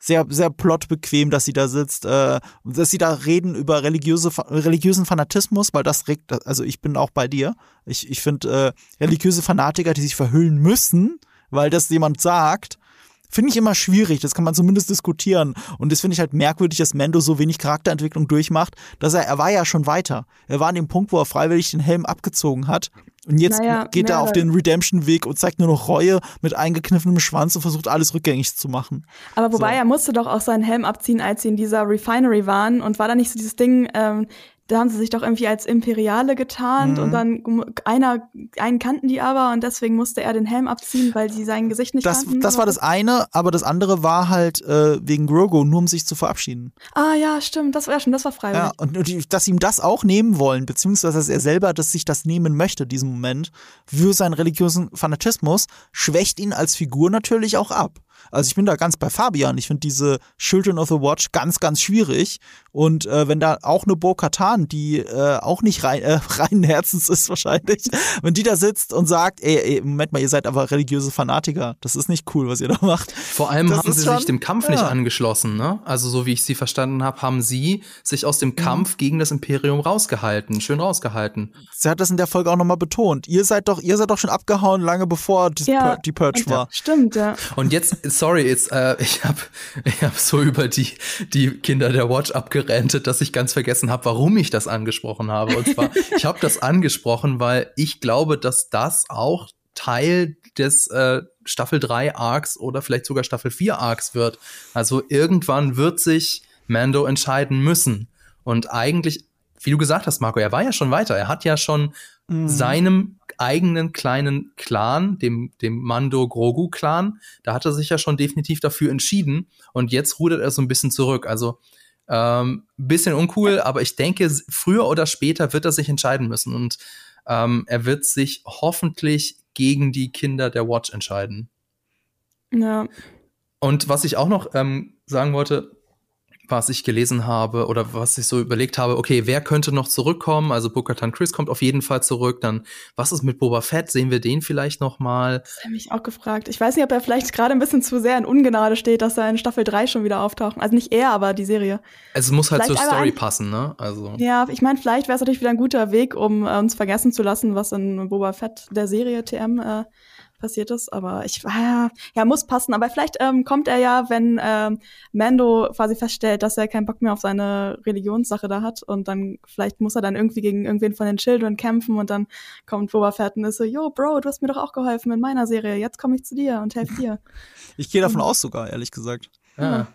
Speaker 3: sehr, sehr plotbequem, dass sie da sitzt, äh, dass sie da reden über religiöse, religiösen Fanatismus, weil das regt, also ich bin auch bei dir. Ich, ich finde äh, religiöse Fanatiker, die sich verhüllen müssen, weil das jemand sagt, finde ich immer schwierig. Das kann man zumindest diskutieren. Und das finde ich halt merkwürdig, dass Mendo so wenig Charakterentwicklung durchmacht, dass er, er war ja schon weiter. Er war an dem Punkt, wo er freiwillig den Helm abgezogen hat und jetzt naja, geht er auf den Redemption-Weg und zeigt nur noch Reue mit eingekniffenem Schwanz und versucht alles rückgängig zu machen.
Speaker 2: Aber wobei, so. er musste doch auch seinen Helm abziehen, als sie in dieser Refinery waren. Und war da nicht so dieses Ding, ähm, da haben sie sich doch irgendwie als Imperiale getarnt mhm. und dann einer, einen kannten die aber und deswegen musste er den Helm abziehen, weil sie sein Gesicht nicht
Speaker 3: das,
Speaker 2: kannten.
Speaker 3: Das war das eine, aber das andere war halt äh, wegen Grogu, nur um sich zu verabschieden.
Speaker 2: Ah ja, stimmt, das war ja schon, das war freiwillig. Ja,
Speaker 3: und, und dass ihm das auch nehmen wollen, beziehungsweise dass er selber, dass sich das nehmen möchte, diesen Moment, für seinen religiösen Fanatismus, schwächt ihn als Figur natürlich auch ab. Also ich bin da ganz bei Fabian. Ich finde diese Children of the Watch ganz, ganz schwierig. Und äh, wenn da auch eine Bo Katan, die äh, auch nicht rein, äh, reinen Herzens ist wahrscheinlich, wenn die da sitzt und sagt, ey, ey, Moment mal, ihr seid aber religiöse Fanatiker. Das ist nicht cool, was ihr da macht.
Speaker 1: Vor allem das haben sie schon, sich dem Kampf ja. nicht angeschlossen. Ne? Also so wie ich sie verstanden habe, haben sie sich aus dem. Kampf mhm. gegen das Imperium rausgehalten. Schön rausgehalten.
Speaker 3: Sie hat das in der Folge auch nochmal betont. Ihr seid doch, ihr seid doch schon abgehauen, lange bevor die, ja, die Purge war.
Speaker 2: Stimmt, ja.
Speaker 1: Und jetzt sorry, jetzt, äh, ich habe ich hab so über die, die Kinder der Watch abgerentet, dass ich ganz vergessen habe, warum ich das angesprochen habe. Und zwar, ich habe das angesprochen, weil ich glaube, dass das auch Teil des äh, Staffel 3 Arcs oder vielleicht sogar Staffel 4 Arcs wird. Also irgendwann wird sich Mando entscheiden müssen. Und eigentlich, wie du gesagt hast, Marco, er war ja schon weiter. Er hat ja schon mhm. seinem eigenen kleinen Clan, dem, dem Mando Grogu Clan, da hat er sich ja schon definitiv dafür entschieden und jetzt rudert er so ein bisschen zurück. Also ähm, bisschen uncool, aber ich denke, früher oder später wird er sich entscheiden müssen und ähm, er wird sich hoffentlich gegen die Kinder der Watch entscheiden.
Speaker 2: Ja.
Speaker 1: Und was ich auch noch ähm, sagen wollte, was ich gelesen habe oder was ich so überlegt habe, okay, wer könnte noch zurückkommen? Also Bokatan Chris kommt auf jeden Fall zurück. Dann, was ist mit Boba Fett? Sehen wir den vielleicht noch mal?
Speaker 2: Das habe ich auch gefragt. Ich weiß nicht, ob er vielleicht gerade ein bisschen zu sehr in Ungnade steht, dass er in Staffel 3 schon wieder auftaucht. Also nicht er, aber die Serie.
Speaker 1: Es muss halt vielleicht zur Story passen, ne? Also.
Speaker 2: Ja, ich meine, vielleicht wäre es natürlich wieder ein guter Weg, um äh, uns vergessen zu lassen, was in Boba Fett der Serie TM äh, passiert ist. Aber ich war ja, muss passen. Aber vielleicht ähm, kommt er ja, wenn ähm, Mando quasi feststellt, dass er keinen Bock mehr auf seine Religionssache da hat. Und dann vielleicht muss er dann irgendwie gegen irgendwen von den Children kämpfen und dann kommt Boba Fett und ist so, yo, Bro, du hast mir doch auch geholfen in meiner Serie. Jetzt komme ich zu dir und helfe dir.
Speaker 3: Ich gehe davon aus sogar, ehrlich gesagt.
Speaker 1: Ja.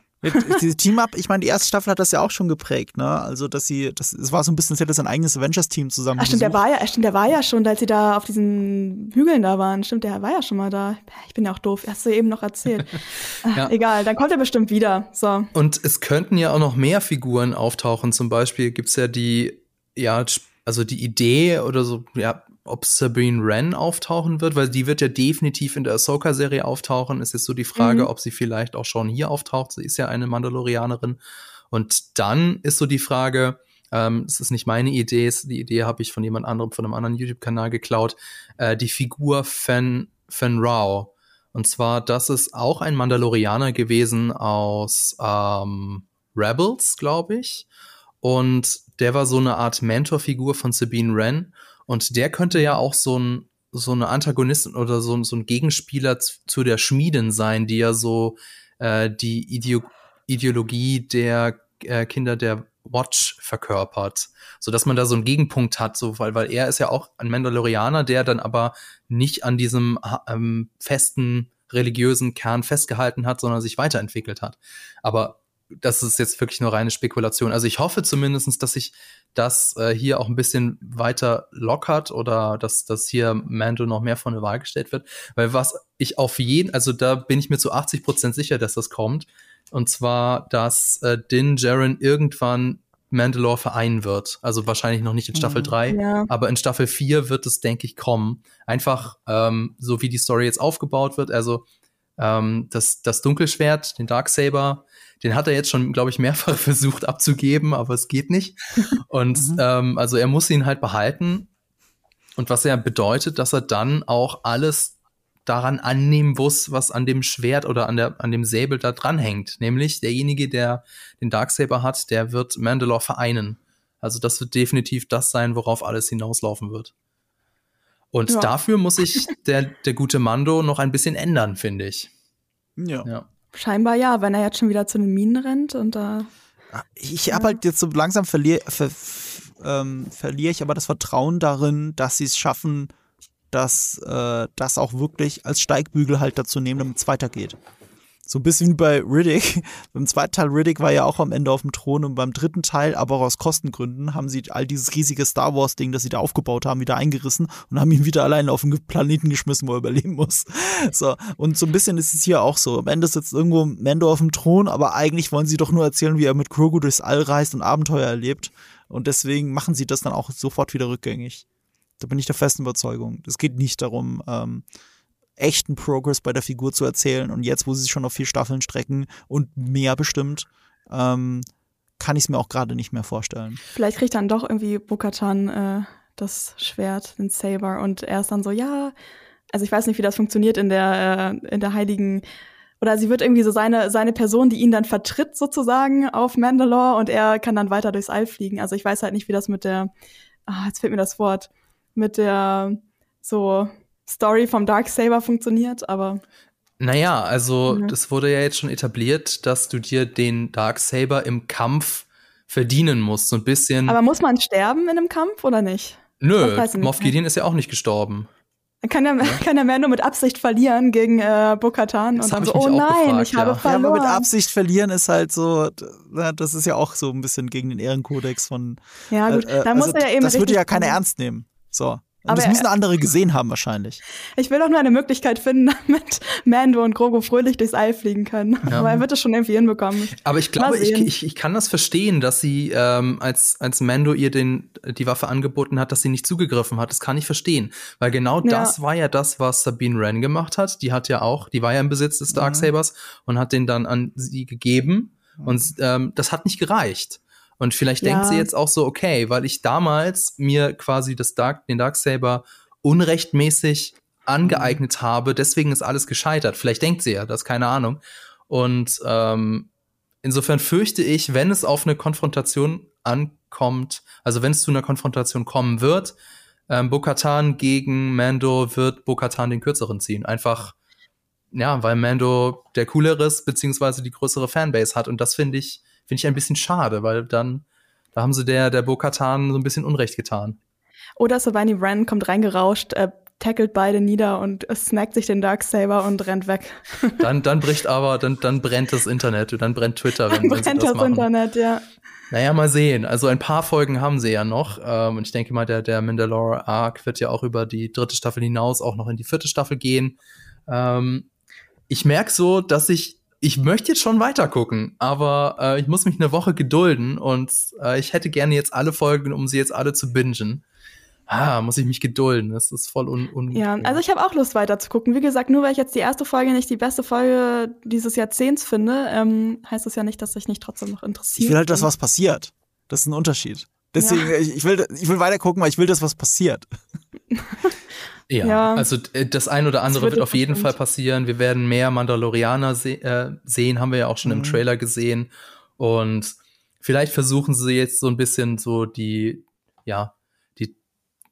Speaker 3: Diese Team-Up, ich meine, die erste Staffel hat das ja auch schon geprägt, ne? Also, dass sie, das, es war so ein bisschen, als hätte das ein eigenes Avengers-Team zusammen.
Speaker 2: Ach, stimmt, der war ja, stimmt, der war ja schon, als sie da auf diesen Hügeln da waren. Stimmt, der war ja schon mal da. Ich bin ja auch doof, hast du eben noch erzählt. ja. Egal, dann kommt er bestimmt wieder. So.
Speaker 1: Und es könnten ja auch noch mehr Figuren auftauchen. Zum Beispiel gibt's ja die, ja, also die Idee oder so, ja, ob Sabine Wren auftauchen wird, weil die wird ja definitiv in der Ahsoka-Serie auftauchen. Ist jetzt so die Frage, mhm. ob sie vielleicht auch schon hier auftaucht. Sie ist ja eine Mandalorianerin. Und dann ist so die Frage, ähm, es ist nicht meine Idee, die Idee habe ich von jemand anderem, von einem anderen YouTube-Kanal geklaut, äh, die Figur Fen, Fen Rao. Und zwar, das ist auch ein Mandalorianer gewesen aus ähm, Rebels, glaube ich. Und der war so eine Art Mentorfigur von Sabine Wren. Und der könnte ja auch so ein so eine Antagonistin oder so, so ein Gegenspieler zu der Schmieden sein, die ja so äh, die Ideo Ideologie der äh, Kinder der Watch verkörpert, so dass man da so einen Gegenpunkt hat, so weil weil er ist ja auch ein Mandalorianer, der dann aber nicht an diesem ähm, festen religiösen Kern festgehalten hat, sondern sich weiterentwickelt hat. Aber das ist jetzt wirklich nur reine Spekulation. Also ich hoffe zumindestens, dass sich das äh, hier auch ein bisschen weiter lockert oder dass, dass hier Mando noch mehr vor eine Wahl gestellt wird. Weil was ich auf jeden, also da bin ich mir zu 80 Prozent sicher, dass das kommt. Und zwar, dass äh, Din Jaren irgendwann Mandalore vereinen wird. Also wahrscheinlich noch nicht in Staffel 3, mhm. ja. aber in Staffel 4 wird es, denke ich, kommen. Einfach ähm, so wie die Story jetzt aufgebaut wird. Also ähm, das, das Dunkelschwert, den Darksaber, den hat er jetzt schon, glaube ich, mehrfach versucht abzugeben, aber es geht nicht. Und mhm. ähm, also er muss ihn halt behalten. Und was ja bedeutet, dass er dann auch alles daran annehmen muss, was an dem Schwert oder an, der, an dem Säbel da dranhängt. Nämlich derjenige, der den Darksaber hat, der wird Mandalore vereinen. Also das wird definitiv das sein, worauf alles hinauslaufen wird. Und ja. dafür muss sich der, der gute Mando noch ein bisschen ändern, finde ich.
Speaker 2: Ja. ja. Scheinbar ja, wenn er jetzt schon wieder zu den Minen rennt und da.
Speaker 3: Ah, ich habe halt jetzt so langsam verliere ver, ähm, verliere ich aber das Vertrauen darin, dass sie es schaffen, dass äh, das auch wirklich als Steigbügel halt dazu nehmen, damit es weitergeht. So ein bisschen wie bei Riddick. Beim zweiten Teil Riddick war ja auch am Ende auf dem Thron und beim dritten Teil, aber auch aus Kostengründen, haben sie all dieses riesige Star Wars-Ding, das sie da aufgebaut haben, wieder eingerissen und haben ihn wieder alleine auf den Planeten geschmissen, wo er überleben muss. So. Und so ein bisschen ist es hier auch so. Am Ende sitzt irgendwo Mando auf dem Thron, aber eigentlich wollen sie doch nur erzählen, wie er mit Grogu durchs All reist und Abenteuer erlebt. Und deswegen machen sie das dann auch sofort wieder rückgängig. Da bin ich der festen Überzeugung. Es geht nicht darum, ähm, echten Progress bei der Figur zu erzählen. Und jetzt, wo sie sich schon auf vier Staffeln strecken und mehr bestimmt, ähm, kann ich es mir auch gerade nicht mehr vorstellen.
Speaker 2: Vielleicht kriegt dann doch irgendwie Bukatan äh, das Schwert, den Saber, und er ist dann so, ja, also ich weiß nicht, wie das funktioniert in der, äh, in der heiligen oder sie wird irgendwie so seine, seine Person, die ihn dann vertritt sozusagen auf Mandalore und er kann dann weiter durchs All fliegen. Also ich weiß halt nicht, wie das mit der, ah, jetzt fehlt mir das Wort, mit der so Story vom Darksaber funktioniert, aber.
Speaker 1: Naja, also ja. das wurde ja jetzt schon etabliert, dass du dir den Darksaber im Kampf verdienen musst, so ein bisschen.
Speaker 2: Aber muss man sterben in einem Kampf oder nicht?
Speaker 1: Nö, Moff Gideon ist ja auch nicht gestorben.
Speaker 2: Dann kann er, ja. kann er mehr nur mit Absicht verlieren gegen äh, Bokatan und dann so, oh nein, gefragt, ich habe ja. verloren. Ja, aber
Speaker 3: mit Absicht verlieren ist halt so, das ist ja auch so ein bisschen gegen den Ehrenkodex von.
Speaker 2: Ja, gut, äh, dann also, muss er ja eben.
Speaker 3: Das würde ja keiner ernst nehmen. So. Und aber das müssen andere gesehen haben wahrscheinlich.
Speaker 2: Ich will auch nur eine Möglichkeit finden, damit Mando und Grogu fröhlich durchs All fliegen können. Ja. Aber er wird es schon irgendwie hinbekommen.
Speaker 1: Aber ich glaube, ich, ich, ich kann das verstehen, dass sie, ähm, als, als Mando ihr den, die Waffe angeboten hat, dass sie nicht zugegriffen hat. Das kann ich verstehen. Weil genau ja. das war ja das, was Sabine Wren gemacht hat. Die hat ja auch, die war ja im Besitz des Darksabers mhm. und hat den dann an sie gegeben. Und ähm, das hat nicht gereicht. Und vielleicht ja. denkt sie jetzt auch so, okay, weil ich damals mir quasi das Dark, den Darksaber unrechtmäßig angeeignet habe, deswegen ist alles gescheitert. Vielleicht denkt sie ja, das keine Ahnung. Und ähm, insofern fürchte ich, wenn es auf eine Konfrontation ankommt, also wenn es zu einer Konfrontation kommen wird, ähm, Bokatan gegen Mando wird Bokatan den kürzeren ziehen. Einfach, ja, weil Mando der coolere ist, beziehungsweise die größere Fanbase hat. Und das finde ich, finde ich ein bisschen schade, weil dann, da haben sie der, der Bo-Katan so ein bisschen Unrecht getan.
Speaker 2: Oder Savani Wren kommt reingerauscht, äh, tackelt beide nieder und snackt sich den Darksaber und rennt weg.
Speaker 1: Dann, dann bricht aber, dann, dann brennt das Internet, dann brennt Twitter, wenn, dann wenn brennt das, das. Internet, ja. Naja, mal sehen. Also ein paar Folgen haben sie ja noch. Ähm, und ich denke mal, der, der Mandalore Arc wird ja auch über die dritte Staffel hinaus auch noch in die vierte Staffel gehen. Ähm, ich merke so, dass ich, ich möchte jetzt schon weiter gucken, aber äh, ich muss mich eine Woche gedulden und äh, ich hätte gerne jetzt alle Folgen, um sie jetzt alle zu bingen ah, muss ich mich gedulden. Das ist voll un. un
Speaker 2: ja, also ich habe auch Lust weiter zu gucken. Wie gesagt, nur weil ich jetzt die erste Folge nicht die beste Folge dieses Jahrzehnts finde, ähm, heißt das ja nicht, dass ich nicht trotzdem noch interessiert.
Speaker 3: Ich will halt, dass was passiert. Das ist ein Unterschied. Deswegen, ja. ich, ich, will, ich will weiter gucken, weil ich will, dass was passiert.
Speaker 1: Ja, ja, also äh, das ein oder andere wird, wird auf jeden Fall passieren. Wir werden mehr Mandalorianer se äh, sehen, haben wir ja auch schon mhm. im Trailer gesehen. Und vielleicht versuchen sie jetzt so ein bisschen so die, ja,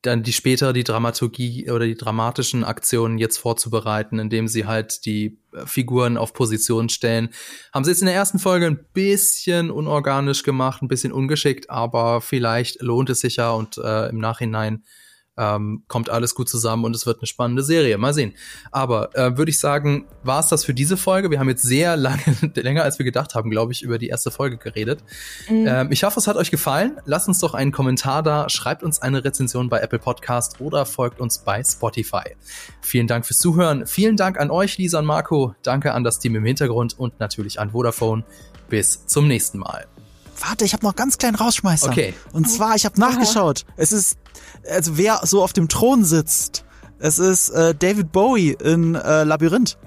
Speaker 1: dann die später die Dramaturgie oder die dramatischen Aktionen jetzt vorzubereiten, indem sie halt die äh, Figuren auf Position stellen. Haben sie jetzt in der ersten Folge ein bisschen unorganisch gemacht, ein bisschen ungeschickt, aber vielleicht lohnt es sich ja und äh, im Nachhinein ähm, kommt alles gut zusammen und es wird eine spannende Serie. Mal sehen. Aber äh, würde ich sagen, war es das für diese Folge. Wir haben jetzt sehr lange, länger als wir gedacht haben, glaube ich, über die erste Folge geredet. Mhm. Ähm, ich hoffe, es hat euch gefallen. Lasst uns doch einen Kommentar da, schreibt uns eine Rezension bei Apple Podcast oder folgt uns bei Spotify. Vielen Dank fürs Zuhören. Vielen Dank an euch, Lisa und Marco. Danke an das Team im Hintergrund und natürlich an Vodafone. Bis zum nächsten Mal.
Speaker 3: Warte, ich habe noch ganz kleinen Rausschmeißer. Okay. Und zwar, ich habe nachgeschaut. Es ist, also wer so auf dem Thron sitzt, es ist äh, David Bowie in äh, Labyrinth.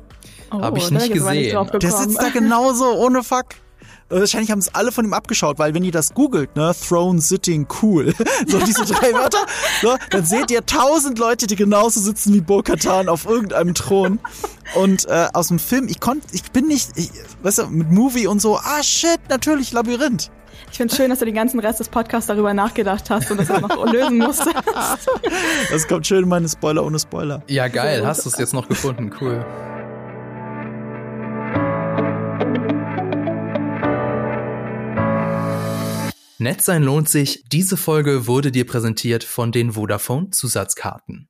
Speaker 1: Oh, habe ich nicht gesehen.
Speaker 3: Der sitzt da genauso, ohne Fuck. Wahrscheinlich haben es alle von ihm abgeschaut, weil wenn ihr das googelt, ne, Throne Sitting Cool, so diese drei Wörter, so, dann seht ihr tausend Leute, die genauso sitzen wie Bo-Katan auf irgendeinem Thron. Und äh, aus dem Film, ich konnte, ich bin nicht, ich, weißt du, mit Movie und so, ah shit, natürlich Labyrinth.
Speaker 2: Ich finde es schön, dass du den ganzen Rest des Podcasts darüber nachgedacht hast und das auch noch lösen musstest.
Speaker 3: Das kommt schön in meine Spoiler ohne Spoiler.
Speaker 1: Ja, geil. Hast du es jetzt noch gefunden? Cool. Nett sein lohnt sich. Diese Folge wurde dir präsentiert von den Vodafone Zusatzkarten.